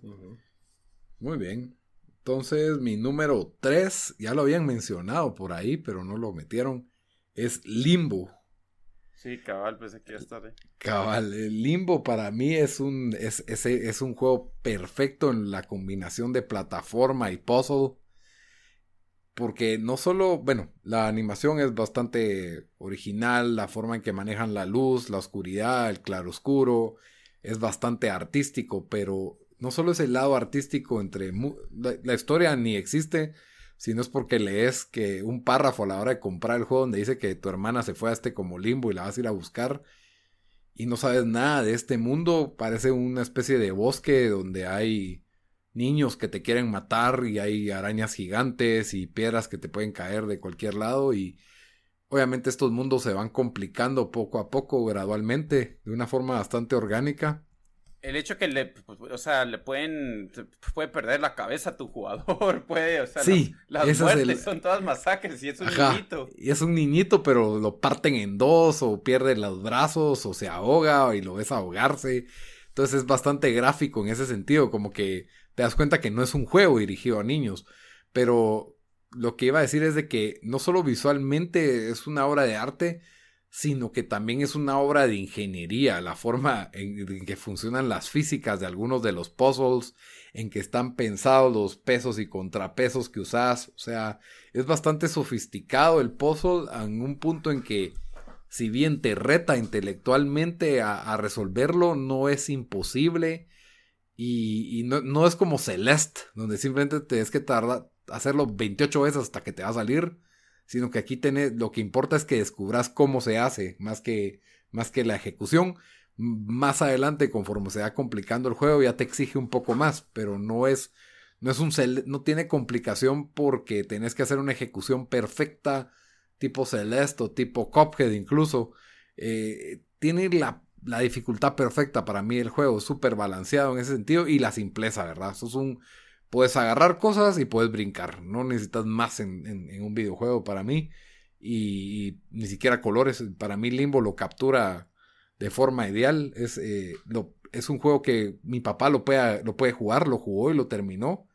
Muy bien. Entonces, mi número 3, ya lo habían mencionado por ahí, pero no lo metieron, es Limbo. Sí, cabal, pensé que ya está de... Cabal, el Limbo para mí es un, es, es, es un juego perfecto en la combinación de plataforma y puzzle. Porque no solo, bueno, la animación es bastante original, la forma en que manejan la luz, la oscuridad, el claroscuro, es bastante artístico, pero no solo es el lado artístico entre... La, la historia ni existe, sino es porque lees que un párrafo a la hora de comprar el juego donde dice que tu hermana se fue a este como limbo y la vas a ir a buscar y no sabes nada de este mundo, parece una especie de bosque donde hay niños que te quieren matar y hay arañas gigantes y piedras que te pueden caer de cualquier lado y obviamente estos mundos se van complicando poco a poco, gradualmente, de una forma bastante orgánica. El hecho que le, o sea, le pueden, puede perder la cabeza a tu jugador, puede, o sea, Sí, las, muertes el- son todas masacres y es un Ajá, niñito. Y es un niñito, pero lo parten en dos, o pierde los brazos, o se ahoga, y lo ves ahogarse. Entonces es bastante gráfico en ese sentido, como que te das cuenta que no es un juego dirigido a niños. Pero lo que iba a decir es de que no solo visualmente es una obra de arte, sino que también es una obra de ingeniería, la forma en, que funcionan las físicas de algunos de los puzzles, en que están pensados los pesos y contrapesos que usas, o sea, es bastante sofisticado el puzzle en un punto en que si bien te reta intelectualmente a resolverlo, no es imposible y, no, no es como Celeste, donde simplemente tienes que tardar hacerlo 28 veces hasta que te va a salir, sino que aquí tenés, lo que importa es que descubras cómo se hace, más que, más que la ejecución. Más adelante, conforme se va complicando el juego, ya te exige un poco más, pero no es, no es un cel- no tiene complicación porque tenés que hacer una ejecución perfecta, tipo Celeste o tipo Cuphead incluso. Eh, tiene la, la dificultad perfecta para mí el juego, súper balanceado en ese sentido y la simpleza, ¿verdad? Eso es un, puedes agarrar cosas y puedes brincar. No necesitas más en, en- en un videojuego para mí. Y, y ni siquiera colores. Para mí Limbo lo captura de forma ideal. Es, eh, lo- es un juego que mi papá lo puede, lo puede jugar, lo jugó y lo terminó.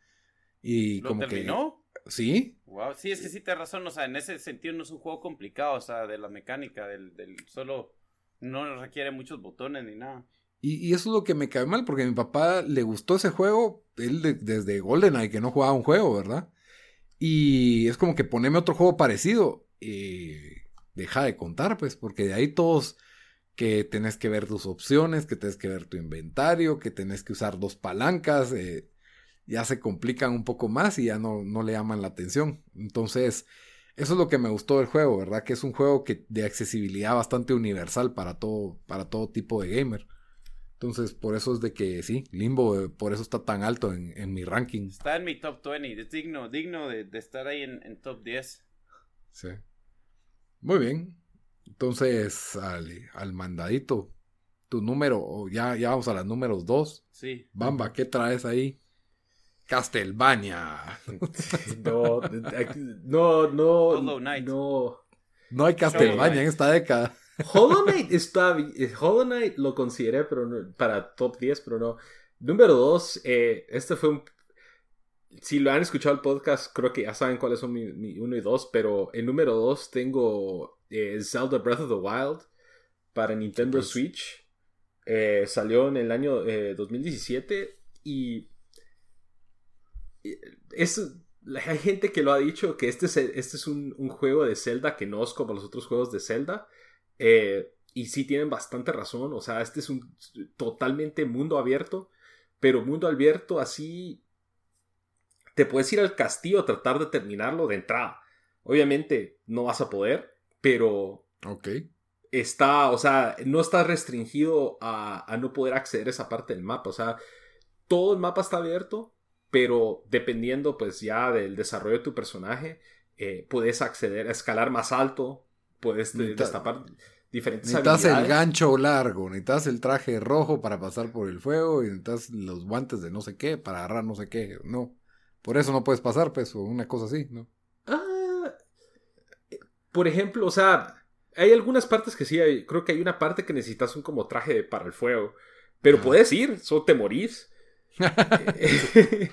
Y ¿Lo como terminó? que... Sí, Wow, sí, es que sí tienes razón, o sea, en ese sentido no es un juego complicado, o sea, de la mecánica, del, del solo, no requiere muchos botones ni nada. Y, eso es lo que me cae mal, porque a mi papá le gustó ese juego, él de- desde GoldenEye, que no jugaba un juego, ¿verdad? Y es como que poneme otro juego parecido. Y deja de contar, pues, porque de ahí todos que tenés que ver tus opciones, que tenés que ver tu inventario, que tenés que usar dos palancas, eh, ya se complican un poco más y ya no, no le llaman la atención. Entonces, eso es lo que me gustó del juego, ¿verdad? Que es un juego que de accesibilidad bastante universal para todo, para todo tipo de gamer. Entonces, por eso es de que sí, Limbo, eh, por eso está tan alto en, en mi ranking. Está en mi top 20, es digno, digno de, de estar ahí en, en top 10. Sí. Muy bien. Entonces, al, al mandadito, tu número, ya, ya vamos a las números dos. Sí. Bamba, ¿qué traes ahí? Castlevania. No, no, no. Hollow Knight. No. No hay Castlevania en esta década. Hollow Knight está eh, Hollow Knight lo consideré pero no- para top 10, pero no. Número 2, este fue un... Si lo han escuchado el podcast, creo que ya saben cuáles son mi, 1 y 2, pero en número 2 tengo eh, Zelda Breath of the Wild para Nintendo Switch. Eh, salió en el año 2017 y es, hay gente que lo ha dicho que este es, este es un, juego de Zelda que no es como los otros juegos de Zelda. y sí tienen bastante razón. O sea, este es un totalmente mundo abierto. Pero mundo abierto así te puedes ir al castillo a tratar de terminarlo de entrada. Obviamente no vas a poder, pero ok está, o sea, no está restringido a, no poder acceder a esa parte del mapa. O sea, todo el mapa está abierto, pero dependiendo pues ya del desarrollo de tu personaje, eh, puedes acceder a escalar más alto, puedes destapar diferentes necesitas el gancho largo, necesitas el traje rojo para pasar por el fuego y necesitas los guantes de no sé qué para agarrar no sé qué. No. Por eso no puedes pasar, pues, o una cosa así, ¿no? Ah, por ejemplo, o sea, hay algunas partes que sí, hay, creo que hay una parte que necesitas un como traje para el fuego, pero puedes ir, solo te morís.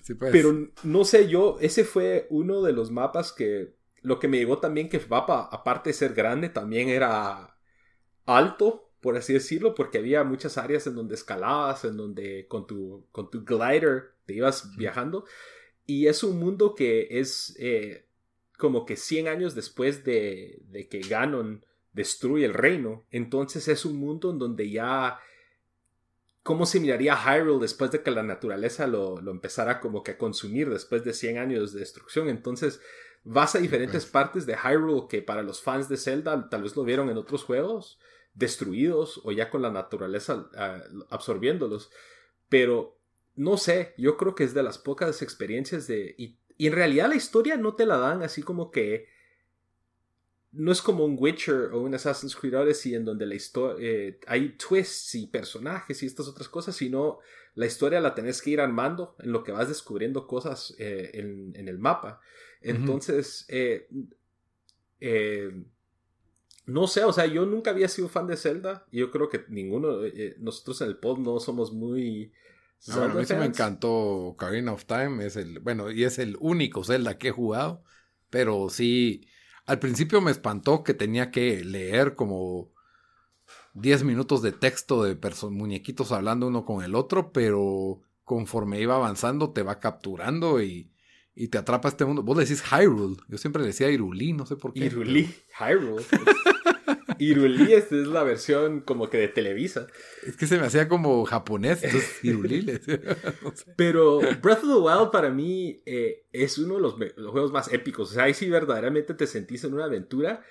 sí, pues. Pero no sé, yo, ese fue uno de los mapas que, lo que me llegó también que el mapa, aparte de ser grande, también era alto, por así decirlo, porque había muchas áreas en donde escalabas, en donde con tu, con tu glider te ibas viajando. Y es un mundo que es eh, como que 100 años después de, que Ganon destruye el reino. Entonces es un mundo en donde ya... ¿Cómo se miraría Hyrule después de que la naturaleza lo, empezara como que a consumir después de 100 años de destrucción? Entonces vas a diferentes partes de Hyrule que para los fans de Zelda tal vez lo vieron en otros juegos destruidos o ya con la naturaleza ah, absorbiéndolos. Pero no sé, yo creo que es de las pocas experiencias de... Y, en realidad la historia no te la dan así como que... No es como un Witcher o un Assassin's Creed Odyssey en donde la historia... Eh, hay twists y personajes y estas otras cosas, sino la historia la tenés que ir armando en lo que vas descubriendo cosas eh, en, el mapa. Entonces, eh, no sé, o sea, yo nunca había sido fan de Zelda. Y yo creo que ninguno, nosotros en el pod no somos muy a mí sí me encantó Ocarina of Time. Es el, bueno, y es el único Zelda que he jugado. Pero sí, al principio me espantó que tenía que leer como 10 minutos de texto de muñequitos hablando uno con el otro, pero conforme iba avanzando te va capturando y, y te atrapa este mundo. Vos decís Hyrule, yo siempre decía Irulí, no sé por qué. Irulí, Hyrule. Irulí es la versión como que de Televisa. Es que se me hacía como japonés, entonces Irulí. Pero Breath of the Wild para mí eh, es uno de los, juegos más épicos. O sea, ahí sí verdaderamente te sentís en una aventura.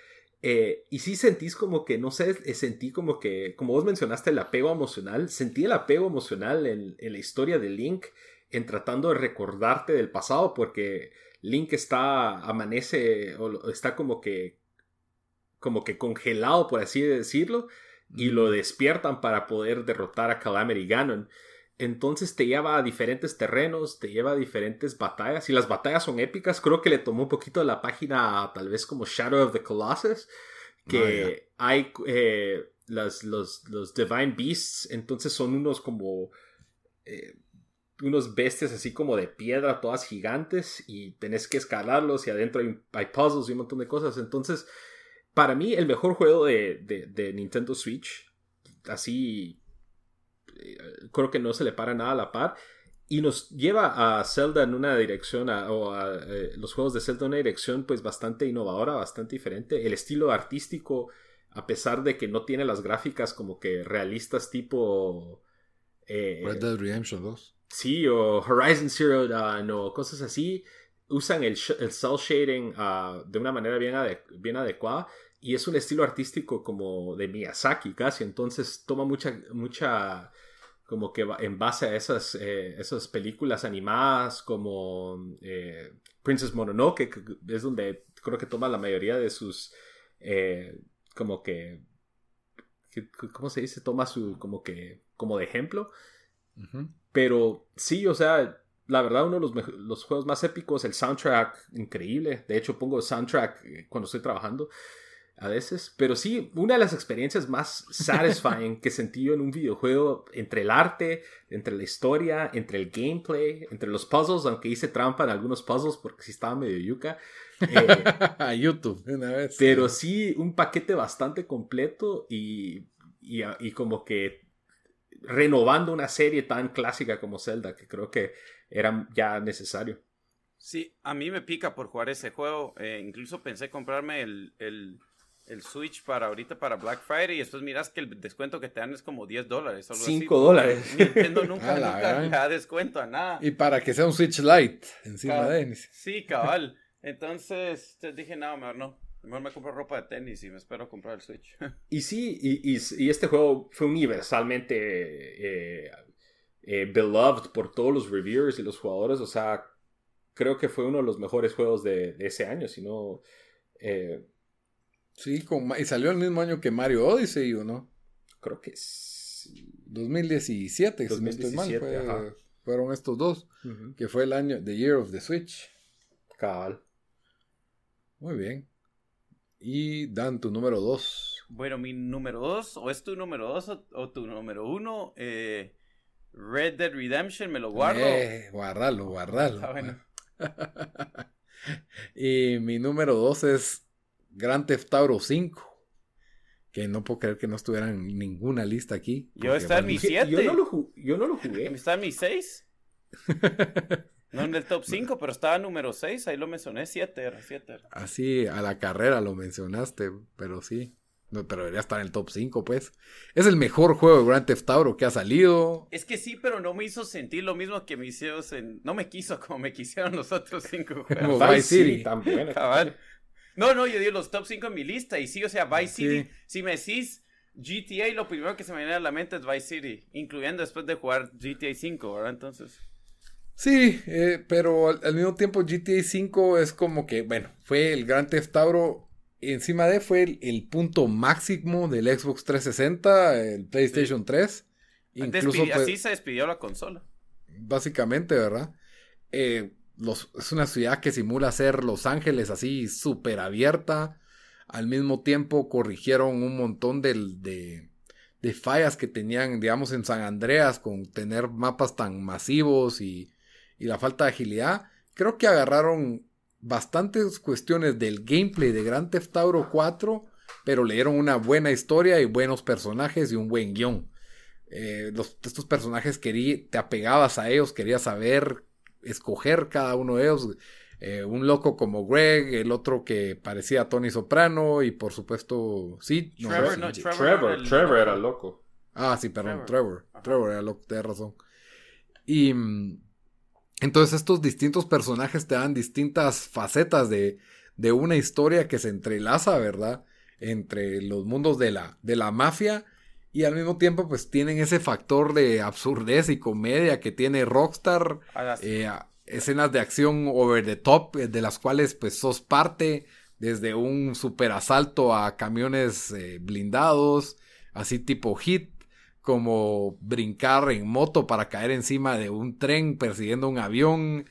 Eh, y sí sentís como que, no sé, eh, sentí como que, como vos mencionaste, el apego emocional. Sentí el apego emocional en, en la historia de Link, en tratando de recordarte del pasado, porque Link está, amanece, o está como que como que congelado, por así decirlo, y lo despiertan para poder derrotar a Calamity Ganon. Entonces te lleva a diferentes terrenos, te lleva a diferentes batallas, y las batallas son épicas. Creo que le tomó un poquito la página, tal vez como Shadow of the Colossus, que ah, hay eh, los, los, Divine Beasts, entonces son unos como... Eh, unos bestias así como de piedra, todas gigantes, y tenés que escalarlos, y adentro hay, hay puzzles y un montón de cosas. Entonces, para mí, el mejor juego de, Nintendo Switch, así, eh, creo que no se le para nada a la par. Y nos lleva a Zelda en una dirección, o a eh, los juegos de Zelda en una dirección pues bastante innovadora, bastante diferente. El estilo artístico, a pesar de que no tiene las gráficas como que realistas tipo... Eh, Red Dead Redemption 2. Sí, o Horizon Zero Dawn, o cosas así. Usan el, el cel shading ah, de una manera bien, bien adecuada y es un estilo artístico como de Miyazaki casi, entonces toma mucha, mucha, como que en base a esas, eh, esas películas animadas como eh, Princess Mononoke, que es donde creo que toma la mayoría de sus, eh, como que, ¿cómo se dice? Toma su, como que, como de ejemplo. Pero sí, o sea, la verdad, uno de los, los, juegos más épicos, el soundtrack increíble. De hecho, pongo soundtrack cuando estoy trabajando. A veces. Pero sí, una de las experiencias más satisfying que sentí yo en un videojuego, entre el arte, entre la historia, entre el gameplay, entre los puzzles, aunque hice trampa en algunos puzzles porque sí estaba medio yuca. Eh, a YouTube, una vez. pero sí, un paquete bastante completo y, y, y como que renovando una serie tan clásica como Zelda, que creo que era ya necesario. Sí, a mí me pica por jugar ese juego. Eh, incluso pensé comprarme el, el, el, Switch para ahorita para Black Friday y después miras que el descuento que te dan es como 10 dólares. 5 dólares. Nintendo nunca, nunca le da descuento a nada. Y para que sea un Switch Lite encima de Sí, cabal. Entonces dije, no, mejor no. Mejor me compro ropa de tenis y me espero comprar el Switch. Y sí, y, y, y este juego fue universalmente eh, eh, beloved por todos los reviewers y los jugadores. O sea, creo que fue uno de los mejores juegos de, de ese año, si no... Eh, sí, con, y salió el mismo año que Mario Odyssey, ¿o no? Creo que sí. 2017, 2017 mal, fueron estos dos, que fue el año, The Year of the Switch. Cabal. Muy bien. Y Dan, tu número dos. Bueno, mi número dos, o es tu número dos o, tu número uno, eh, Red Dead Redemption, me lo guardo. Eh, guardalo, guardalo. y mi número dos es Grand Theft Auto 5. Que no puedo creer que no estuviera en ninguna lista aquí. Yo está en mi 7. Yo, no lo yo no lo jugué. Está en mi 6. No en el top 5, pero estaba número 6, ahí lo mencioné, 7 era, 7 Así, a la carrera lo mencionaste, pero sí. No, pero debería estar en el top 5, pues. Es el mejor juego de Grand Theft Auto que ha salido. Es que sí, pero no me hizo sentir lo mismo que me hicieron. En... No me quiso como me quisieron los otros 5 juegos. Vice City también. No, no, yo digo los top 5 en mi lista. Y sí, o sea, Vice City, si me decís GTA, lo primero que se me viene a la mente es Vice City. Incluyendo después de jugar GTA 5, ¿verdad? Entonces. Sí, eh, pero al, mismo tiempo GTA 5 es como que, bueno, fue el Grand Theft Auto encima de fue el, punto máximo del Xbox 360, el PlayStation 3. Incluso, pues, así se despidió la consola. Básicamente, ¿verdad? Eh, es una ciudad que simula ser Los Ángeles así súper abierta. Al mismo tiempo corrigieron un montón de, de, fallas que tenían, digamos, en San Andreas con tener mapas tan masivos y, y la falta de agilidad. Creo que agarraron bastantes cuestiones del gameplay de Grand Theft Auto 4, pero le dieron una buena historia y buenos personajes y un buen guion. Eh, estos personajes te apegabas a ellos, querías saber, escoger cada uno de ellos. Eh, un loco como Greg, el otro que parecía a Tony Soprano y por supuesto, sí. Trevor, Trevor, era loco. Ah, sí, perdón, Trevor. Trevor, era loco, tienes razón. Y mm, entonces estos distintos personajes te dan distintas facetas de, de una historia que se entrelaza, ¿verdad? Entre los mundos de la, de la mafia y al mismo tiempo pues tienen ese factor de absurdez y comedia que tiene Rockstar. Eh, escenas de acción over the top eh, de las cuales pues sos parte desde un super asalto a camiones eh, blindados, así tipo hit, como brincar en moto para caer encima de un tren persiguiendo un avión.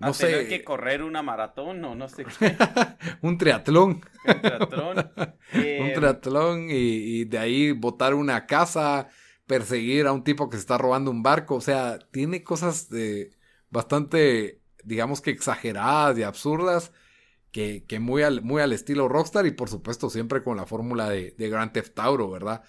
No a sé. Tener que correr una maratón o no sé qué. un triatlón. un triatlón. un eh, triatlón y, de ahí botar una casa, perseguir a un tipo que se está robando un barco. O sea, tiene cosas de bastante, digamos que exageradas y absurdas. Que, que muy, al, muy al estilo Rockstar y por supuesto siempre con la fórmula de, de Grand Theft Auto, ¿verdad?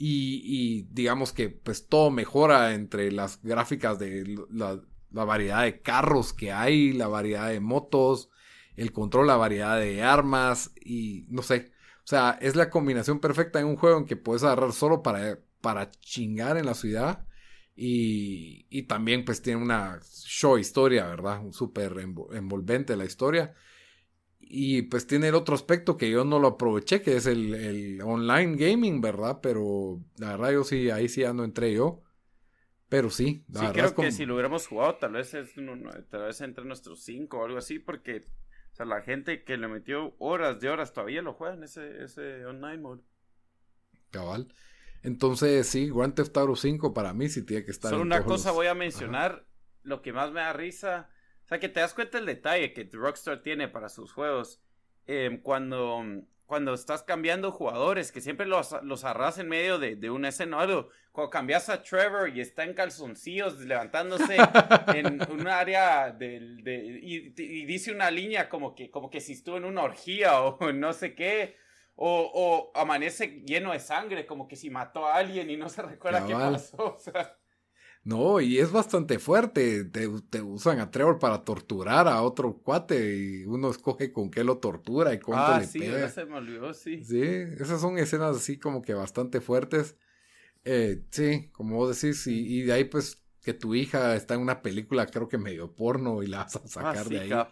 Y, digamos que pues todo mejora entre las gráficas de la, variedad de carros que hay, la variedad de motos, el control, la variedad de armas y no sé. O sea, es la combinación perfecta en un juego en que puedes agarrar solo para, para chingar en la ciudad. Y, y también pues tiene una show historia, ¿verdad? Súper envolvente la historia. Y pues tiene el otro aspecto que yo no lo aproveché, que es el, online gaming, ¿verdad? Pero la verdad yo sí, ahí sí ando entre yo. Pero sí, sí, creo que si lo hubiéramos jugado, tal vez es tal vez entre nuestros cinco o algo así, porque o sea, la gente que le metió horas de horas todavía lo juega en ese, ese online mode. Cabal. Entonces, sí, Grand Theft Auto 5 para mí sí tiene que estar. Solo una cosa voy a mencionar, lo que más me da risa o sea, que te das cuenta el detalle que Rockstar tiene para sus juegos. Em, cuando cuando estás cambiando jugadores, que siempre los, los arras en medio de, de una escena o algo. Cuando cambias a Trevor y está en calzoncillos levantándose en un área del, de, y, y dice una línea como que, como que si estuvo en una orgía o no sé qué. O, o amanece lleno de sangre, como que si mató a alguien y no se recuerda qué pasó. O sea, No, y es bastante fuerte. Te, te usan a Trevor para torturar a otro cuate y uno escoge con qué lo tortura y cuánto ah, le sí, pega. se me olvidó, sí. Sí, esas son escenas así como que bastante fuertes. Eh, sí, como vos decís, y, y de ahí pues que tu hija está en una película creo que medio porno y la vas a Ah, sacar sí, de ahí.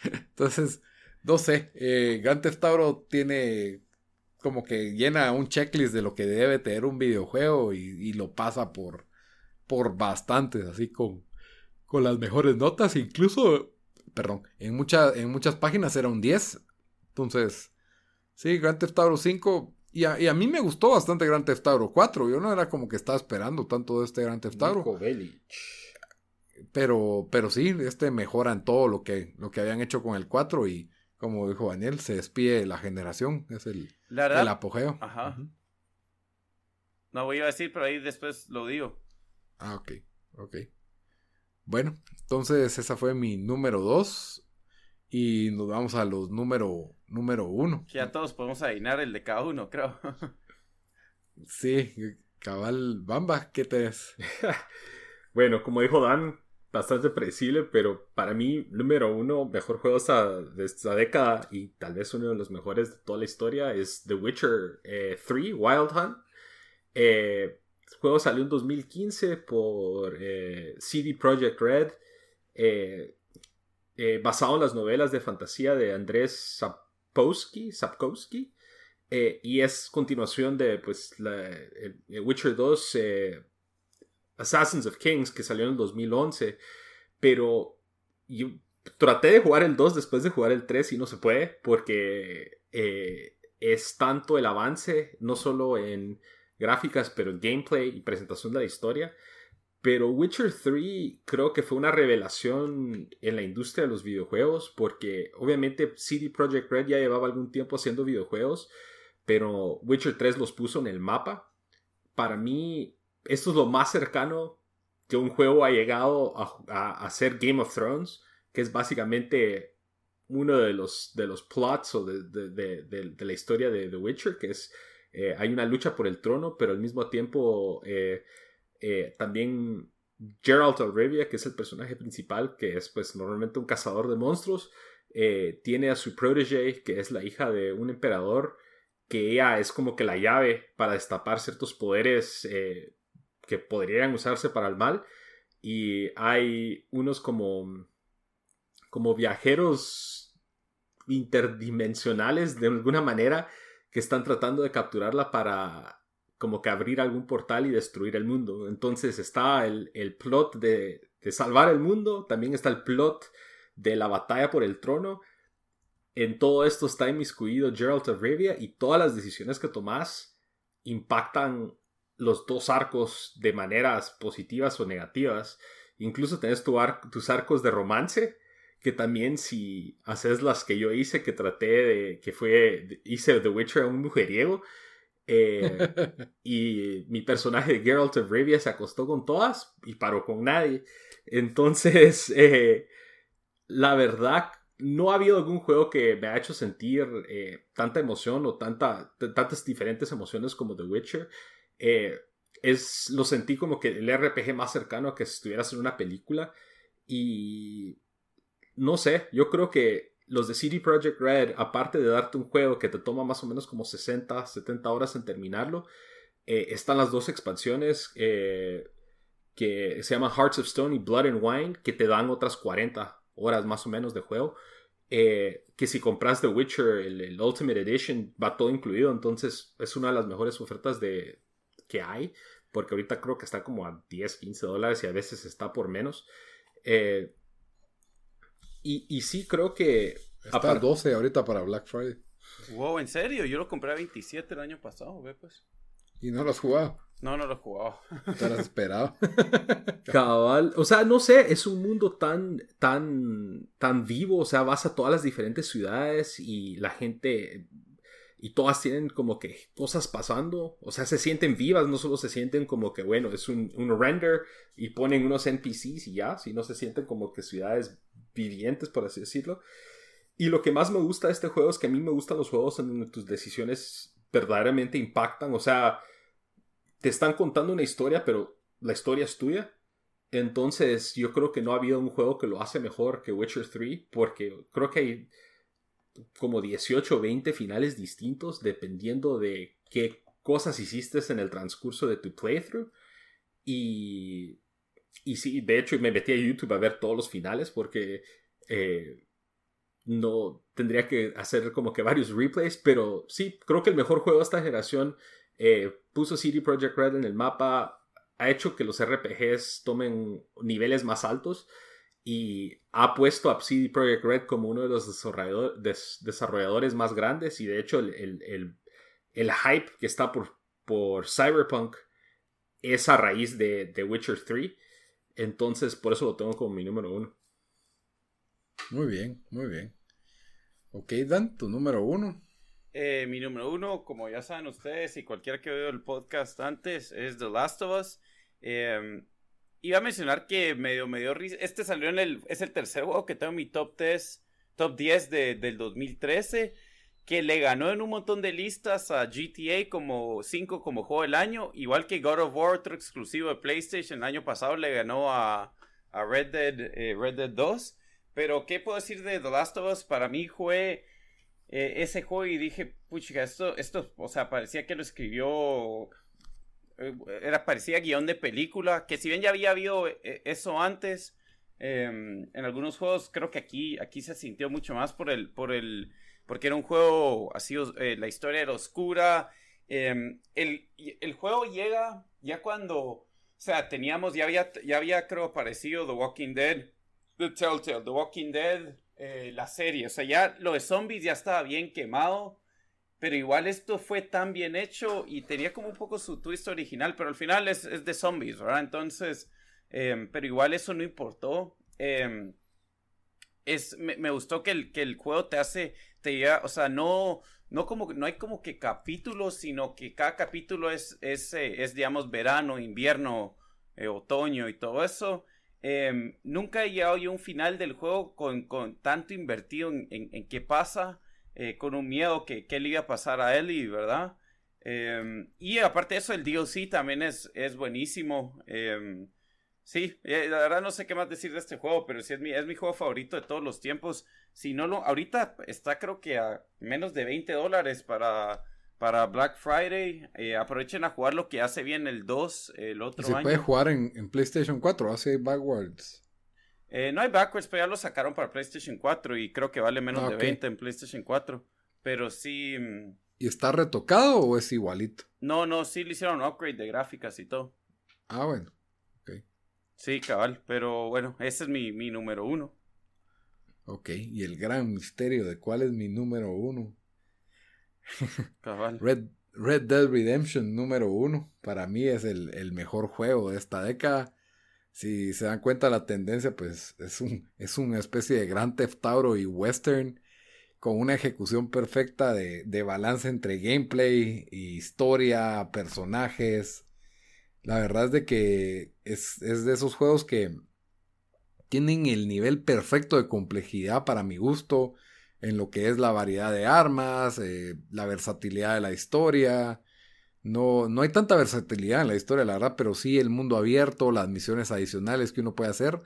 Entonces, no sé, eh, Grand Theft Auto tiene como que llena un checklist de lo que debe tener un videojuego y, y lo pasa por, por bastantes, así con, con las mejores notas, incluso, perdón, en, mucha- en muchas páginas era un 10. Entonces, sí, Grand Theft Auto 5, y a, y a mí me gustó bastante Grand Theft Auto 4, yo no era como que estaba esperando tanto de este Grand Theft Auto. Pero, pero sí, este mejora en todo lo que, lo que habían hecho con el 4 y como dijo Daniel, se despide de la generación, es el, La verdad, el apogeo. Ajá. No voy a decir, pero ahí después lo digo. Ah, ok, ok. Bueno, entonces esa fue mi número 2 y nos vamos a los número número 1. Que ya todos podemos adivinar el de cada uno, creo. Sí, cabal Bamba, ¿qué te es? Bueno, como dijo Dan, bastante predecible, pero para mí, número uno, mejor juego de esta década y tal vez uno de los mejores de toda la historia es The Witcher eh, 3 Wild Hunt. Eh, el juego salió en 2015 por eh, CD Projekt Red, eh, eh, basado en las novelas de fantasía de Andrés Sapkowski, Sapkowski y es continuación de pues, el- Witcher 2. eh, Assassins of Kings, que salió en el 2011, pero yo traté de jugar el 2 después de jugar el 3 y no se puede, porque es tanto el avance, no solo en gráficas, pero en gameplay y presentación de la historia. Pero Witcher 3 creo que fue una revelación en la industria de los videojuegos, porque obviamente CD Projekt Red ya llevaba algún tiempo haciendo videojuegos, pero Witcher 3 los puso en el mapa. Para mí, esto es lo más cercano que un juego ha llegado a, a, ser Game of Thrones, que es básicamente uno de los, de los plots o de, de, de- de la historia de The Witcher, que es eh, hay una lucha por el trono, pero al mismo tiempo eh, eh, también Geralt of Rivia, que es el personaje principal, que es pues normalmente un cazador de monstruos, tiene a su protege, que es la hija de un emperador, que ella es como que la llave para destapar ciertos poderes que podrían usarse para el mal. Y hay unos como, como viajeros interdimensionales de alguna manera que están tratando de capturarla para como que abrir algún portal y destruir el mundo. Entonces está el, el plot de, de salvar el mundo, también está el plot de la batalla por el trono. En todo esto está inmiscuido Geralt of Rivia y todas las decisiones que tomas impactan los dos arcos de maneras positivas o negativas. Incluso tenés tu ar- tus arcos de romance, que también si haces las que yo hice, que traté de, que fue, hice The Witcher a un mujeriego, eh, y mi personaje de Geralt of Rivia se acostó con todas y paró con nadie. Entonces, eh, la verdad, no ha habido algún juego que me ha hecho sentir eh, tanta emoción o tanta, tantas diferentes emociones como The Witcher. Es, lo sentí como que el RPG más cercano a que estuvieras en una película. Y no sé, yo creo que los de CD Projekt Red, aparte de darte un juego que te toma más o menos como 60, 70 horas en terminarlo, eh, están las dos expansiones eh, que se llaman Hearts of Stone y Blood and Wine, que te dan otras 40 horas más o menos de juego. Eh, que si compras The Witcher, el, Ultimate Edition, va todo incluido. Entonces es una de las mejores ofertas de, que hay. Porque ahorita creo que está como a 10, 15 dólares y a veces está por menos. Y, y sí creo que... Está a aparte- 12 ahorita para Black Friday. Wow, en serio, yo lo compré a 27 el año pasado, ve pues. Y no lo has jugado. No, no lo he jugado. Te lo has esperado. Cabal, o sea, no sé, es un mundo tan, tan, tan vivo, o sea, vas a todas las diferentes ciudades y la gente y todas tienen como que cosas pasando, o sea, se sienten vivas, no solo se sienten como que, bueno, es un, un render y ponen unos NPCs y ya, sino se sienten como que ciudades vivientes, por así decirlo. Y lo que más me gusta de este juego es que a mí me gustan los juegos en donde tus decisiones verdaderamente impactan, o sea, te están contando una historia, pero la historia es tuya. Entonces, yo creo que no ha habido un juego que lo hace mejor que Witcher 3, porque creo que hay como 18 o 20 finales distintos dependiendo de qué cosas hiciste en el transcurso de tu playthrough. Y, y sí, de hecho me metí a YouTube a ver todos los finales porque eh, no tendría que hacer como que varios replays, pero sí, creo que el mejor juego de esta generación eh, puso CD Projekt Red en el mapa, ha hecho que los RPGs tomen niveles más altos y ha puesto a CD Projekt Red como uno de los desarrolladores más grandes y de hecho el, hype que está por, por, Cyberpunk es a raíz de, The Witcher 3. Entonces por eso lo tengo como mi número uno. Muy bien, muy bien. Ok, Dan, tu número uno. Eh, mi número uno, como ya saben ustedes y cualquiera que veo el podcast antes, es The Last of Us. Eh, iba a mencionar que medio, medio Este salió en el. Es el tercer juego que tengo en mi top 10, top 10 de, del 2013. Que le ganó en un montón de listas a GTA como 5 como juego del año. Igual que God of War, otro exclusivo de PlayStation. El año pasado le ganó a, a Red, Dead, eh, Red Dead 2. Pero, ¿qué puedo decir de The Last of Us? Para mí fue. Eh, ese juego y dije, pucha, esto, esto, o sea, parecía que lo escribió era parecía guion de película, que si bien ya había habido eh, eso antes, em, en algunos juegos creo que aquí, aquí se sintió mucho más por el, por el, porque era un juego así, eh, la historia era oscura, em, el, el, juego llega ya cuando, o sea, teníamos, ya había, ya había creo aparecido The Walking Dead, The Telltale, The Walking Dead, la serie, o sea, ya lo de zombies ya estaba bien quemado, pero igual esto fue tan bien hecho y tenía como un poco su twist original, pero al final es, de zombies, ¿verdad? Entonces, em, pero igual eso no importó. Em, es, me, gustó que el, que el juego te hace, te o sea, no, no como, no hay como que capítulos, sino que cada capítulo es, es, eh, es digamos, verano, invierno, eh, otoño y todo eso. Em, nunca he llegado yo a un final del juego con, con tanto invertido en, en qué pasa. Eh, con un miedo que qué le iba a pasar a Ellie, ¿verdad? Em, y aparte de eso, el DLC también es, es buenísimo. Em, sí, eh, la verdad no sé qué más decir de este juego, pero sí es mi, es mi juego favorito de todos los tiempos. Si no lo, ahorita está creo que a menos de 20 dólares para, para Black Friday. Eh, aprovechen a jugar lo que hace bien el 2 el otro ¿Y se puede jugar en, en, PlayStation 4, hace backwards. Eh, no hay backwards, pero ya lo sacaron para PlayStation 4 y creo que vale menos ah, de 20 en PlayStation 4. Pero sí. Mm, ¿Y está retocado o es igualito? No, no, sí le hicieron upgrade de gráficas y todo. Ah, bueno. Ok. Sí, cabal. Pero bueno, ese es mi, mi número uno. Ok, y el gran misterio de cuál es mi número uno. Cabal. Red, Red Dead Redemption número uno. Para mí es el, el mejor juego de esta década si se dan cuenta la tendencia, pues es, un, es una especie de gran Theft Auto y western con una ejecución perfecta de, balance entre gameplay, historia, personajes. La verdad es de que es, de esos juegos que tienen el nivel perfecto de complejidad para mi gusto en lo que es la variedad de armas, eh, la versatilidad de la historia, no, no hay tanta versatilidad en la historia, la verdad, pero sí el mundo abierto, las misiones adicionales que uno puede hacer.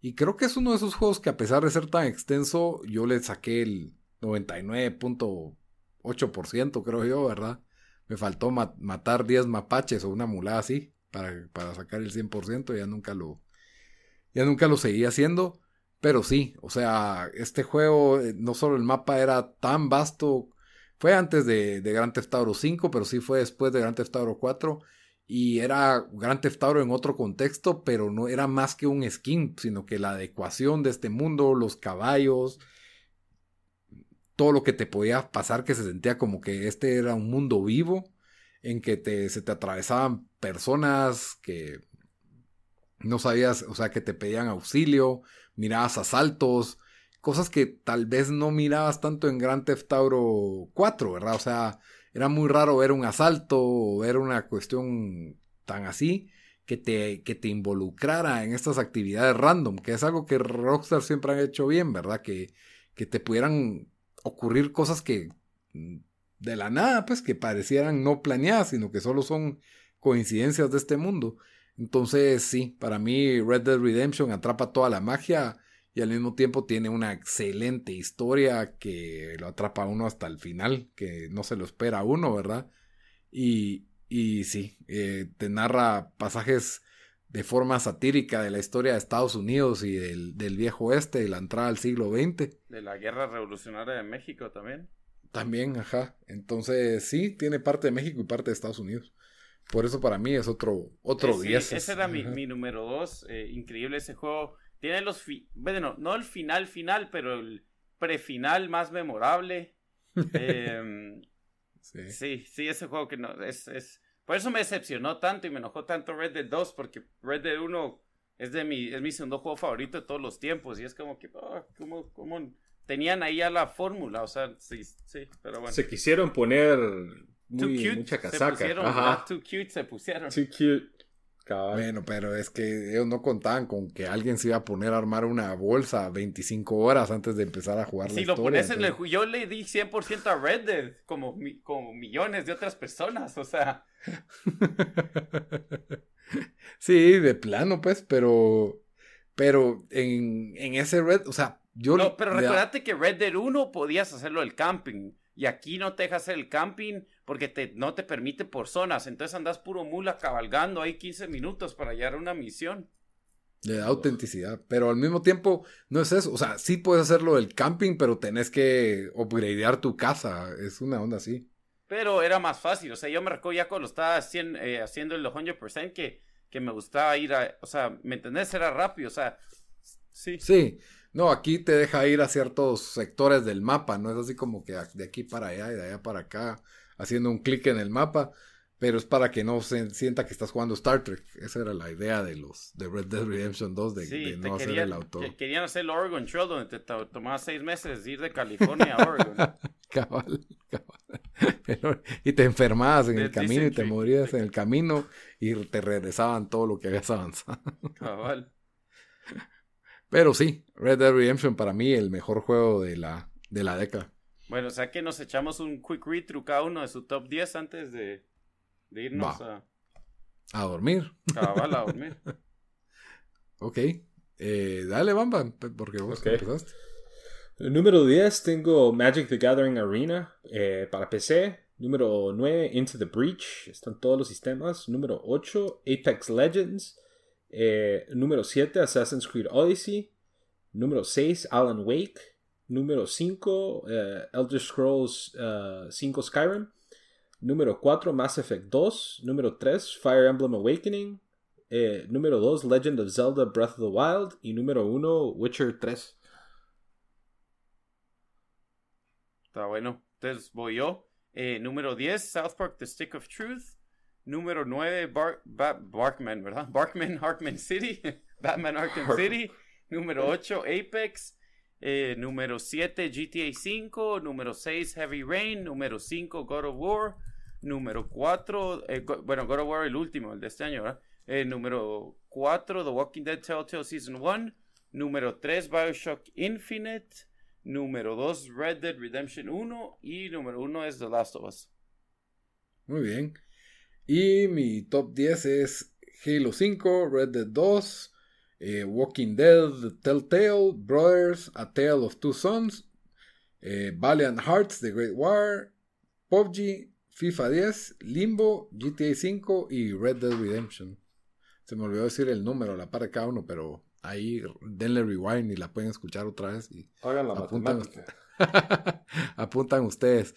Y creo que es uno de esos juegos que a pesar de ser tan extenso, yo le saqué el 99.8%, creo yo, ¿verdad? Me faltó matar 10 mapaches o una mulada así para, para sacar el 100%, ya nunca lo ya nunca lo seguí haciendo, pero sí, o sea, este juego eh, no solo el mapa era tan vasto fue antes de, de Grand Theft Auto 5, pero sí fue después de Grand Theft Auto 4. Y era Grand Theft en otro contexto, pero no era más que un skin, sino que la adecuación de este mundo, los caballos, todo lo que te podía pasar que se sentía como que este era un mundo vivo en que te, se te atravesaban personas que no sabías, o sea, que te pedían auxilio, mirabas asaltos, cosas que tal vez no mirabas tanto en Grand Theft Auto 4, ¿verdad? O sea, era muy raro ver un asalto o ver una cuestión tan así que te, que te involucrara en estas actividades random, que es algo que Rockstar siempre han hecho bien, ¿verdad? Que, que te pudieran ocurrir cosas que mm, de la nada, pues que parecieran no planeadas, sino que solo son coincidencias de este mundo. Entonces, sí, para mí Red Dead Redemption atrapa toda la magia y al mismo tiempo tiene una excelente historia que lo atrapa a uno hasta el final, que no se lo espera a uno, ¿verdad? Y, y sí, eh, te narra pasajes de forma satírica de la historia de Estados Unidos y del, del viejo oeste, de la entrada al siglo XX. De la guerra revolucionaria de México también. También, ajá. Entonces, sí, tiene parte de México y parte de Estados Unidos. Por eso para mí es otro, otro sí, 10. Ese era mi, mi, número dos. Eh, increíble ese juego. Tiene los... bueno, no el final final, pero el prefinal más memorable. eh, sí. sí. sí, ese juego que no... Es, es... Por eso me decepcionó tanto y me enojó tanto Red Dead 2, porque Red Dead 1 es, de mi, es mi segundo juego favorito de todos los tiempos. Y es como que... Oh, ¿cómo, cómo tenían ahí a la fórmula? O sea, sí, sí, pero bueno. Se quisieron poner muy, mucha casaca. Se pusieron, Ajá. Too cute se pusieron. Too cute. Cabal. Bueno, pero es que ellos no contaban con que alguien se iba a poner a armar una bolsa 25 horas antes de empezar a jugar si la lo historia, pones en el yo le di 100% a Red Dead como, como millones de otras personas, o sea. sí, de plano pues, pero pero en, en ese Red, o sea, yo No, pero recordate que Red Dead 1 podías hacerlo el camping y aquí no te deja hacer el camping porque te, no te permite por zonas. Entonces andas puro mula cabalgando ahí 15 minutos para hallar una misión. Le da autenticidad, pero al mismo tiempo no es eso. O sea, sí puedes hacerlo del camping, pero tenés que upgradear tu casa. Es una onda así. Pero era más fácil. O sea, yo me recuerdo ya cuando estaba haciendo, eh, haciendo el 100% que, que me gustaba ir a. O sea, ¿me entendés? Era rápido. O sea, sí. Sí. No, aquí te deja ir a ciertos sectores del mapa, no es así como que de aquí para allá y de allá para acá, haciendo un clic en el mapa, pero es para que no se sienta que estás jugando Star Trek. Esa era la idea de los de Red Dead Redemption 2, de, sí, de no querían, hacer el auto. Que, querían hacer el Oregon Trail, donde te tomaba seis meses ir de California a Oregon. cabal, cabal. Pero, y te enfermabas en el camino y te morías en el camino y te regresaban todo lo que habías avanzado. Cabal. Pero sí, Red Dead Redemption para mí el mejor juego de la, de la década. Bueno, o sea que nos echamos un quick read through cada uno de su top 10 antes de, de irnos Va. a, A dormir. cabal a dormir. ok. Eh, dale, Bamba, porque vos Ok. empezaste. Número 10 tengo Magic the Gathering Arena eh, para PC. Número 9 Into the Breach. Están todos los sistemas. Número 8 Apex Legends. Eh, número 7 Assassin's Creed Odyssey. Número 6 Alan Wake. Número 5 eh, Elder Scrolls eh, 5 Skyrim. Número 4 Mass Effect 2. Número 3 Fire Emblem Awakening. Eh, número 2 Legend of Zelda Breath of the Wild. Y número 1 Witcher 3. Está bueno. Entonces voy yo. Eh, número 10, South Park The Stick of Truth. Número 9, Bar Ba- Barkman, ¿verdad? Barkman Arkman City. Batman Arkham City. Número 8, Apex. Eh, número 7, GTA 5. Número 6, Heavy Rain. Número 5, God of War. Número 4, eh, Go- bueno, God of War el último, el de este año, ¿verdad? Eh, número 4, The Walking Dead Telltale Season 1. Número 3, Bioshock Infinite. Número 2, Red Dead Redemption 1. Y número 1 es The Last of Us. Muy bien. Y mi top 10 es Halo 5, Red Dead 2, eh, Walking Dead, Telltale, Brothers, A Tale of Two Sons, eh, Valiant Hearts, The Great War, PUBG, FIFA 10, Limbo, GTA 5 y Red Dead Redemption. Se me olvidó decir el número la par de cada uno, pero ahí denle rewind y la pueden escuchar otra vez. Y Hagan la Apuntan. matemática. Apuntan ustedes.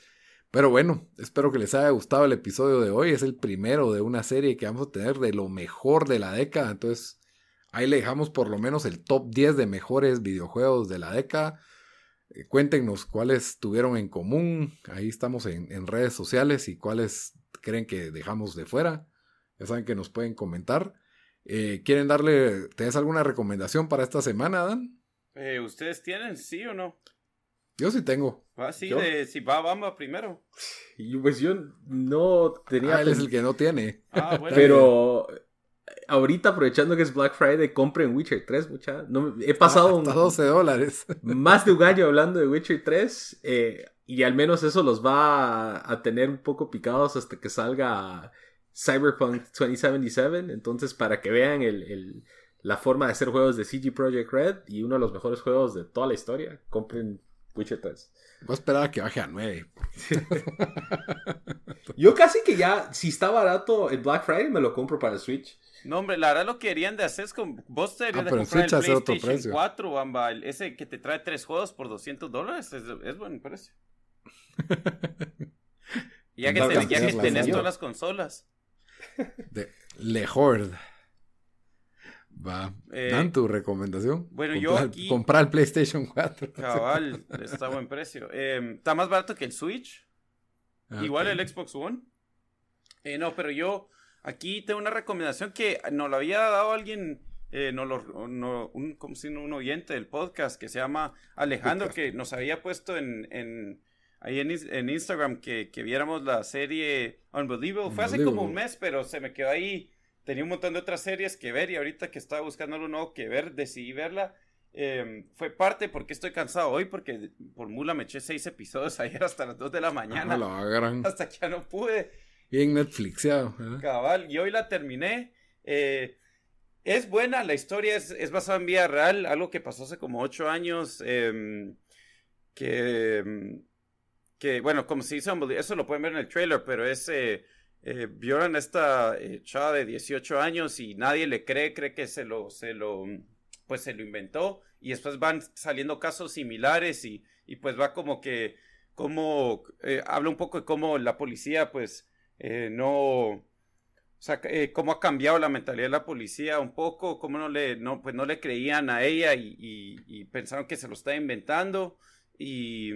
Pero bueno, espero que les haya gustado el episodio de hoy. Es el primero de una serie que vamos a tener de lo mejor de la década. Entonces, ahí le dejamos por lo menos el top 10 de mejores videojuegos de la década. Eh, Cuéntenos cuáles tuvieron en común. Ahí estamos en, redes sociales y cuáles creen que dejamos de fuera. Ya saben que nos pueden comentar. Eh, ¿Quieren darle, tenés alguna recomendación para esta semana, Dan? Eh, ¿Ustedes tienen, sí o no? Yo sí tengo. Ah, sí, ¿Yo? de si va Bamba primero. Y pues yo no tenía... Ah, él es el que no tiene. Ah, bueno. Pero ahorita aprovechando que es Black Friday, compren Witcher 3, mucha. No, he pasado un- Hasta 12 dólares. más de un año hablando de Witcher 3 eh, y al menos eso los va a, a tener un poco picados hasta que salga Cyberpunk 2077. Entonces, para que vean el, el- la forma de hacer juegos de CG Projekt Red y uno de los mejores juegos de toda la historia, compren Witcher 3. Voy a esperar a que baje a 9. Yo casi que ya, si está barato el Black Friday, me lo compro para Switch. No, hombre, la verdad lo que querían de hacer es como vos te deberías Ah, de pero en comprar el Switch hace otro PlayStation precio. 4, Bamba, el- ese que te trae tres juegos por 200 dólares, es, es buen precio. ya que, Andar te- ya que cambiarla, tenés todas las consolas. De Le Horde. Va. Eh, Dan tu recomendación. bueno, yo Comprar- aquí- Comprar el PlayStation 4. Cabal, está a buen precio. Eh, está más barato que el Switch. Ah, Igual el Xbox One. Eh, no, pero yo aquí tengo una recomendación que nos lo había dado alguien, eh, no lo, no, un, como si no, un oyente del podcast que se llama Alejandro, que nos había puesto en, en ahí en, Instagram que, que viéramos la serie Unbelievable. Fue hace como un mes, pero se me quedó ahí. Tenía un montón de otras series que ver y ahorita que estaba buscando algo nuevo que ver, decidí verla. Eh, fue parte porque estoy cansado hoy, porque por mula me eché seis episodios ayer hasta las 2 de la mañana Ah, la agarran. hasta que ya no pude. Bien Netflixeado. ¿eh? Cabal, y hoy la terminé. Eh, es buena, la historia es, es basada en vida real, algo que pasó hace como ocho años. em, que, em, que, bueno, como se dice, eso lo pueden ver en el trailer, pero es. Eh, eh, violan a esta eh, chava de 18 años y nadie le cree, cree que se lo, se lo, pues se lo inventó. Y después van saliendo casos similares y, y pues va como que, como, eh, habla un poco de cómo la policía, pues, eh, no, o sea, cómo ha cambiado la mentalidad de la policía un poco, cómo no le, no, pues no le creían a ella y, y- y pensaron que se lo estaba inventando. Y,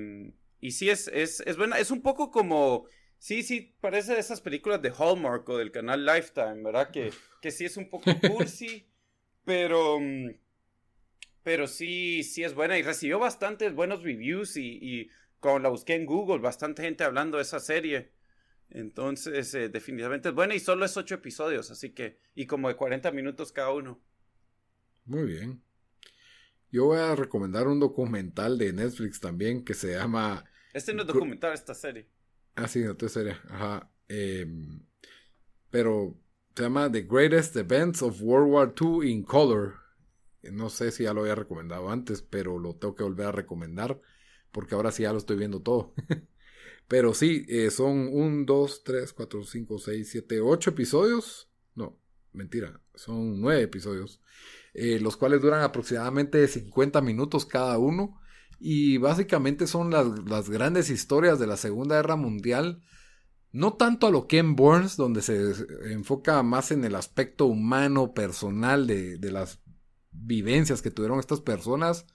y sí, es, es, es buena, es un poco como, sí, sí, parece de esas películas de Hallmark o del canal Lifetime, ¿verdad? Que, que sí es un poco cursi, pero, mm, pero sí, sí es buena y recibió bastantes buenos reviews y, y cuando la busqué en Google, bastante gente hablando de esa serie. Entonces, eh, definitivamente es buena y solo es ocho episodios, así que, y como de 40 minutos cada uno. Muy bien. Yo voy a recomendar un documental de Netflix también que se llama. Este no es documental, esta serie. Ah, sí, te sería. Ajá. Em, pero se llama The Greatest Events of World War II in Color. No sé si ya lo había recomendado antes, pero lo tengo que volver a recomendar porque ahora sí ya lo estoy viendo todo. pero sí, eh, son un, dos, tres, cuatro, cinco, seis, siete, ocho episodios. No, mentira, son nueve episodios. eh, los cuales duran aproximadamente 50 minutos cada uno. Y básicamente son las, las grandes historias de la Segunda Guerra Mundial. No tanto a lo Ken Burns, donde se enfoca más en el aspecto humano, personal de, de las vivencias que tuvieron estas personas,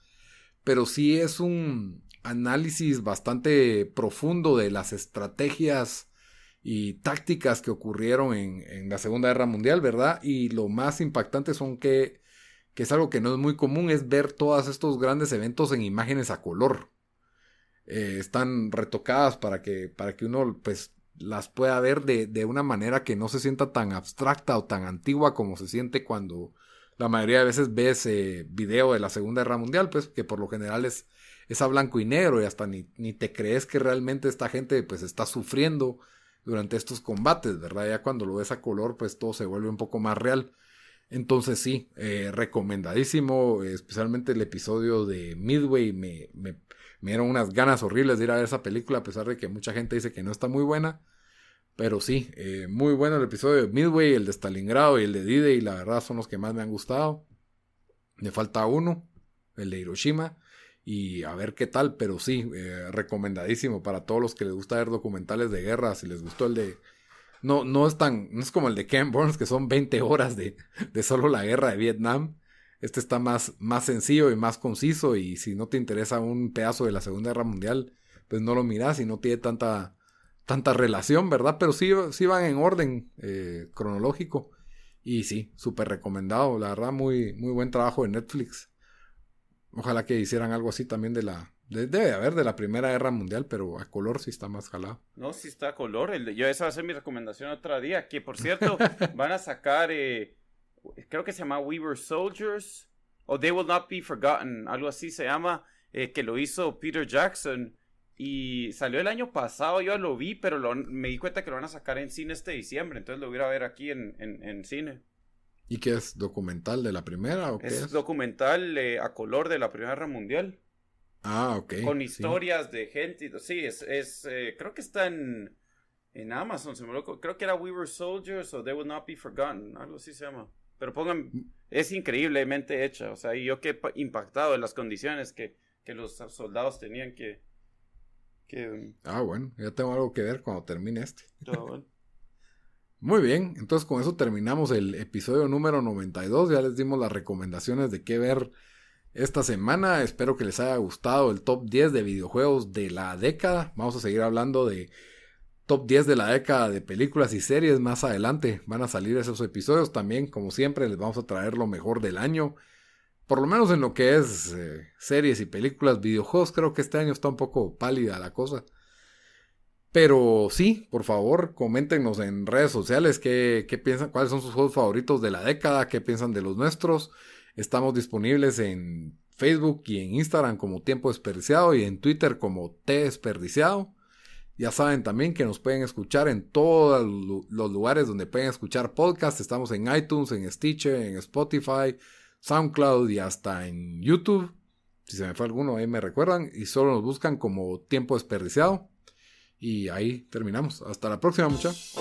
pero sí es un análisis bastante profundo de las estrategias y tácticas que ocurrieron en, en la Segunda Guerra Mundial, ¿verdad? Y lo más impactante son que, que es algo que no es muy común, es ver todos estos grandes eventos en imágenes a color. Eh, están retocadas para que, para que uno pues las pueda ver de, de una manera que no se sienta tan abstracta o tan antigua como se siente cuando la mayoría de veces ves eh, video de la Segunda Guerra Mundial, pues que por lo general es, es a blanco y negro y hasta ni, ni te crees que realmente esta gente pues está sufriendo durante estos combates, ¿verdad? Ya cuando lo ves a color pues todo se vuelve un poco más real. Entonces sí, eh, recomendadísimo, especialmente el episodio de Midway, me, me, dieron unas ganas horribles de ir a ver esa película, a pesar de que mucha gente dice que no está muy buena. Pero sí, eh, muy bueno el episodio de Midway, el de Stalingrado y el de D-Day, la verdad son los que más me han gustado. Me falta uno, el de Hiroshima, y a ver qué tal, pero sí, eh, recomendadísimo para todos los que les gusta ver documentales de guerra, si les gustó el de... No, no es tan, no es como el de Ken Burns, que son 20 horas de, de solo la guerra de Vietnam. Este está más, más sencillo y más conciso, y si no te interesa un pedazo de la Segunda Guerra Mundial, pues no lo miras y no tiene tanta tanta relación, ¿verdad? Pero sí, sí van en orden eh, cronológico. Y sí, súper recomendado. La verdad, muy, muy buen trabajo de Netflix. Ojalá que hicieran algo así también de la... de- debe de haber de la Primera Guerra Mundial, pero a color sí está más jalado. No, sí está a color. El yo esa va a ser mi recomendación otro día. Que por cierto, van a sacar, eh, creo que se llama We Were Soldiers, o They Will Not Be Forgotten, algo así se llama, eh, que lo hizo Peter Jackson. Y salió el año pasado, yo lo vi, pero lo- me di cuenta que lo van a sacar en cine este diciembre, entonces lo voy a ver aquí en, en, en cine. ¿Y qué es? ¿Documental de la primera o qué Es es? documental eh, a color de la Primera Guerra Mundial. Ah, ok. con sí. historias de gente. Sí, es, es eh, creo que está en, en Amazon. Se me lo- creo que era We Were Soldiers o They Will Not Be Forgotten. Algo así se llama. Pero pongan, es increíblemente hecha. O sea, y yo qué impactado de las condiciones que, que los soldados tenían que. que Ah, bueno, ya tengo algo que ver cuando termine este. bueno. Muy bien, entonces con eso terminamos el episodio número 92. Ya les dimos las recomendaciones de qué ver esta semana. Espero que les haya gustado el top 10 de videojuegos de la década. Vamos a seguir hablando de top 10 de la década de películas y series más adelante. Van a salir esos episodios también. Como siempre, les vamos a traer lo mejor del año. Por lo menos en lo que es eh, series y películas, videojuegos, creo que este año está un poco pálida la cosa. Pero sí, por favor, coméntenos en redes sociales qué, qué piensan, cuáles son sus juegos favoritos de la década, qué piensan de los nuestros. Estamos disponibles en Facebook y en Instagram como Tiempo Desperdiciado y en Twitter como T Desperdiciado. Ya saben también que nos pueden escuchar en todos los lugares donde pueden escuchar podcasts. Estamos en iTunes, en Stitcher, en Spotify, SoundCloud y hasta en YouTube. Si se me fue alguno, ahí me recuerdan. Y solo nos buscan como Tiempo Desperdiciado. Y ahí terminamos. Hasta la próxima, muchachos.